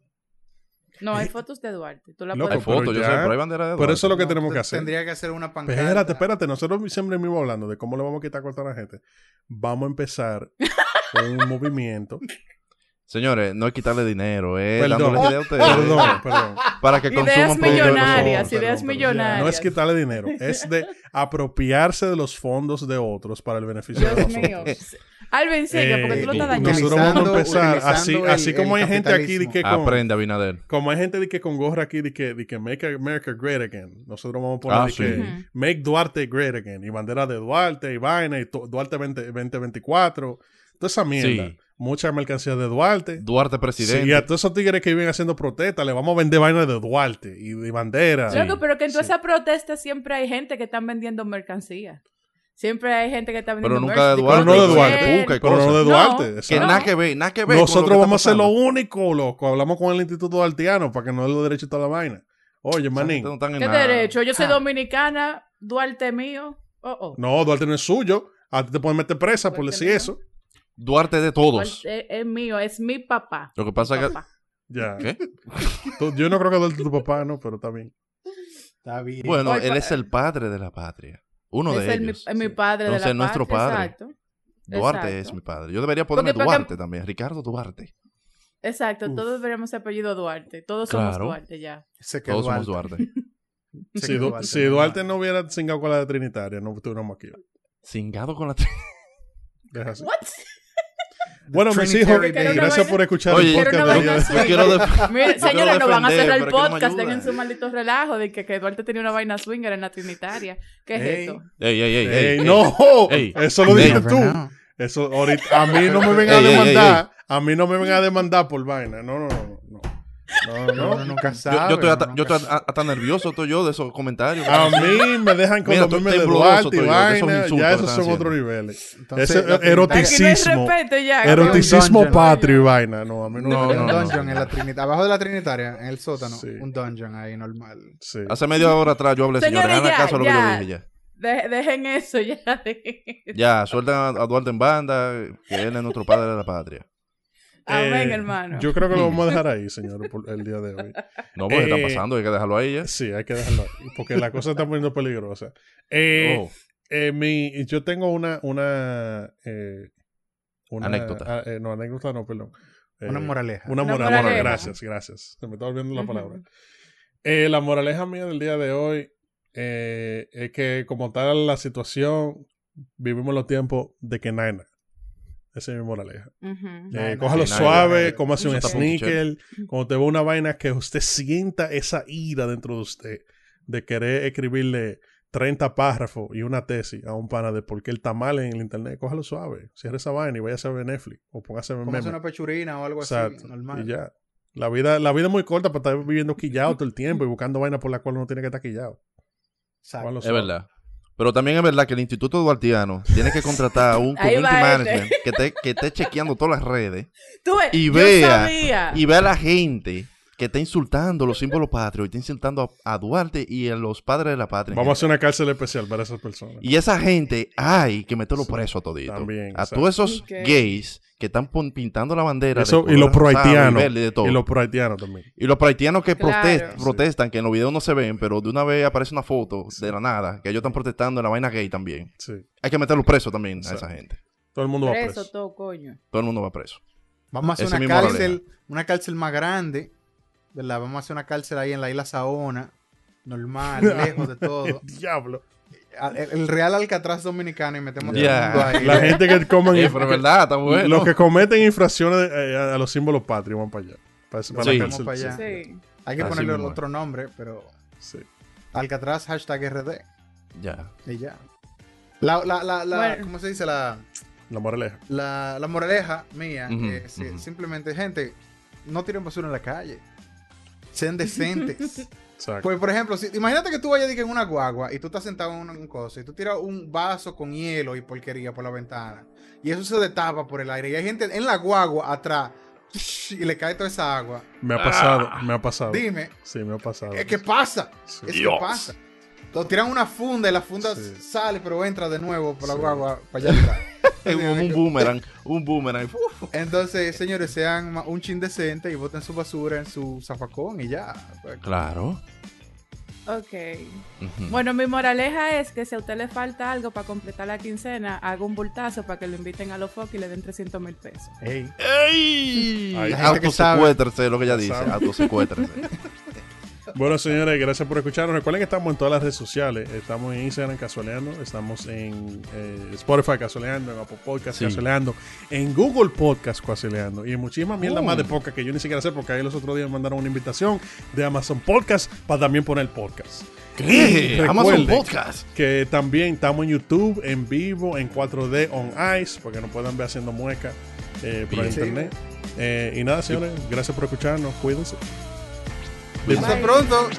No, hay fotos de Duarte. Tú la Loco, Hay puedes pero fotos, yo ya- sé, pero hay bandera de Pero Duarte. eso es lo que No, tenemos te- que hacer. Tendría que hacer una pancarta. Espérate, espérate. Nosotros siempre mismo hablando de cómo le vamos a quitar cuarto a la gente. Vamos a empezar un movimiento. Señores, no es quitarle dinero, es Perdón. dándole idea a ustedes. Perdón, perdón. Para que consuman Ideas de millonarias, ideas Perdón, millonarias. No es quitarle dinero, es de apropiarse de los fondos de otros para el beneficio de Dios nosotros. mío. Alvin, sigue, porque tú lo estás Eh, dañando. Nosotros vamos a empezar así, así como hay gente aquí de que con, Aprende, Abinader. como hay gente de que con gorra aquí de que, de que Make America Great Again. Nosotros vamos a poner Ah, de sí. que. Make Duarte Great Again y bandera de Duarte y vaina y Duarte 20, 2024. Toda esa mierda. Sí. Mucha mercancía de Duarte. Duarte presidente. Sí, a todos esos tigres que viven haciendo protestas, le vamos a vender vainas de Duarte y de bandera. Sí. Loco, pero que en toda Sí. esa protesta siempre hay gente que están vendiendo mercancía. Siempre hay gente que está vendiendo Pero nunca de Duarte. Pero no de Duarte, Pero no de. Duarte. No. Que nada que ver, nada que Nosotros vamos a ser lo único, loco. Hablamos con el Instituto Duartiano para que nos dé los derechos y toda la vaina. Oye, manín. no ¿Qué nada. derecho? Yo soy Ah. dominicana, Duarte mío. Oh, oh. No, Duarte no es suyo. A ti te pueden meter presa por decir mío. eso. Duarte de todos. Duarte es, es mío, es mi papá. Lo que pasa es que... Ya. ¿Qué? Yo no creo que Duarte es tu papá, no, pero está bien. Está bien. Bueno, él pa- es el padre de la patria. Uno es de el, ellos. es mi padre Entonces, de la nuestro patria, padre. Exacto. Duarte Exacto. es mi padre. Yo debería ponerme Porque- porque- Duarte también. Ricardo Duarte. Exacto, Uf. todos deberíamos ser apellido Duarte. Todos somos. Duarte ya. Sé que Todos Duarte. somos Duarte. Si, Du- Duarte si es Duarte no hubiera cingado con la de Trinitaria, no estuviéramos aquí. Cingado con la... Así. What? Bueno, mis hijos, gracias por escuchar Oye, el podcast de así. Yo quiero... quiero señores, no van a cerrar el no podcast. Dejen su maldito relajo de que, que Duarte tenía una vaina swinger en la Trinitaria. ¿Qué es Ey. esto? Ey, ey, ey, Ey, ey, no, Ey. eso lo Never tú. Eso ahorita a mí no me vengan a Ey, ey, ey, demandar, a mí no me vengan a demandar por vaina. No, no, no, no. No, nunca Yo, sabe. yo estoy, hasta, yo estoy hasta, hasta nervioso estoy yo de esos comentarios. A mí me dejan con Mira, memes de Duarte y yo, esos vaina. Ya esos son otros niveles. Entonces, Ese la eroticismo. Aquí no hay Eroticismo. respeto ya. Eroticismo Dungeon. patrio y vaina. No, a mí no, No, me Un no, no. dungeon en la Trinitaria. Abajo de la Trinitaria, en el sótano. Sí. Un dungeon ahí normal. Sí. Hace media hora atrás yo hablé, señores. Hagan caso a lo que yo dije ya. De- dejen eso ya. dejen eso. Ya, sueltan a, a Duarte en banda, que él es nuestro padre de la patria. Amén, Eh, hermano. Yo creo que lo vamos a dejar ahí, señores, por el día de hoy. No, porque Eh, está pasando, hay que dejarlo ahí ya. Sí, hay que dejarlo ahí, porque la cosa está poniendo peligrosa. Eh, Oh, eh, mi, yo tengo una, una, eh, una Anécdota. ah, eh, no, anécdota no, perdón. Eh, Una moraleja. Una Una moraleja. moraleja. Gracias, gracias. Se me está olvidando la palabra. Eh, la moraleja mía del día de hoy eh, es que como tal la situación, vivimos los tiempos de que naina. Esa es mi moraleja. Eh, Nada, cójalo suave, como hace un sneaker. Cuando te ve una vaina que usted sienta esa ira dentro de usted de querer escribirle 30 párrafos y una tesis a un pana de por qué él está mal en el internet, cójalo suave. Cierre esa vaina y vaya a ver Netflix o póngase a ver Como memes. una pechurina o algo Exacto. así. Normal. Y ya. La vida, la vida es muy corta para estar viviendo quillado todo el tiempo y buscando vainas por las cuales uno tiene que estar quillado. Exacto. Es suave. verdad. Pero también es verdad que el Instituto Duartiano tiene que contratar a un community management que esté, que esté chequeando todas las redes Tú y vea, y vea a la gente que está insultando los símbolos patrios y está insultando a, a Duarte y a los padres de la patria. Vamos a hacer una cárcel especial para esas personas. Y esa gente, hay que meterlo preso a todito. También, a todos esos gays que están pintando la bandera. de Eso, y color los y prohaitianos. verde y de todo. Y los prohaitianos también. Y los haitianos que Claro. protest- Sí. protestan, que en los videos no se ven, pero de una vez aparece una foto de la nada, que ellos están protestando en la vaina gay también. Sí. Hay que meterlo preso también a esa gente. Todo el mundo va Preso, preso. todo, coño. Todo el mundo va preso. Vamos a hacer Ese una cárcel, una cárcel más grande, ¿verdad? Vamos a hacer una cárcel ahí en la isla Saona, normal, lejos de todo. Diablo. El, el Real Alcatraz dominicano y metemos todo el mundo ahí. La gente que comen. Eh, pero es verdad, está bueno. Los que cometen infracciones eh, a, a los símbolos patrios van para allá. Para, para Sí. la Vamos cárcel. para allá. Sí. Hay que Así ponerle otro nombre, pero Sí. Alcatraz hashtag RD Ya. y ya. La, la, la, la- Bueno. ¿cómo se dice? La, La moraleja. la, la moraleja mía simplemente, gente, no tiren basura en la calle. Sean decentes. Exacto. Pues, por ejemplo, si, imagínate que tú vayas en una guagua y tú estás sentado en una un cosa y tú tiras un vaso con hielo y porquería por la ventana y eso se destapa por el aire y hay gente en la guagua atrás y le cae toda esa agua. Me ha pasado. Me ha pasado. Dime, Sí, me ha pasado. ¿qué, qué pasa? Sí. Es que pasa. Entonces, tiran una funda y la funda Sí. sale pero entra de nuevo por la Sí. guagua para allá atrás. Es como un boomerang. Un boomerang. Entonces, señores, sean un chin decente y boten su basura en su zafacón y ya. Claro. Ok. Bueno, mi moraleja es que si a usted le falta algo para completar la quincena, haga un bultazo para que lo inviten a los foques y le den 300 mil pesos. ey. ¡Ey! Autosecuéstrese, es lo que ella dice. Autosecuéstrese. Bueno, señores, gracias por escucharnos. Recuerden que estamos en todas las redes sociales. Estamos en Instagram Casualeando, estamos en eh, Spotify Casualeando, en Apple Podcast Sí. Casualeando, en Google Podcast Casualeando y en muchísimas mierda Oh. más de podcast que yo ni siquiera sé porque ahí los otros días me mandaron una invitación de Amazon Podcast para también poner podcast. ¿Qué? Amazon Podcast. Que también estamos en YouTube, en vivo, en 4D on Ice, porque nos puedan ver haciendo muecas eh, por Bien. internet. Eh, y nada, señores, gracias por escucharnos. Cuídense. Hasta pronto.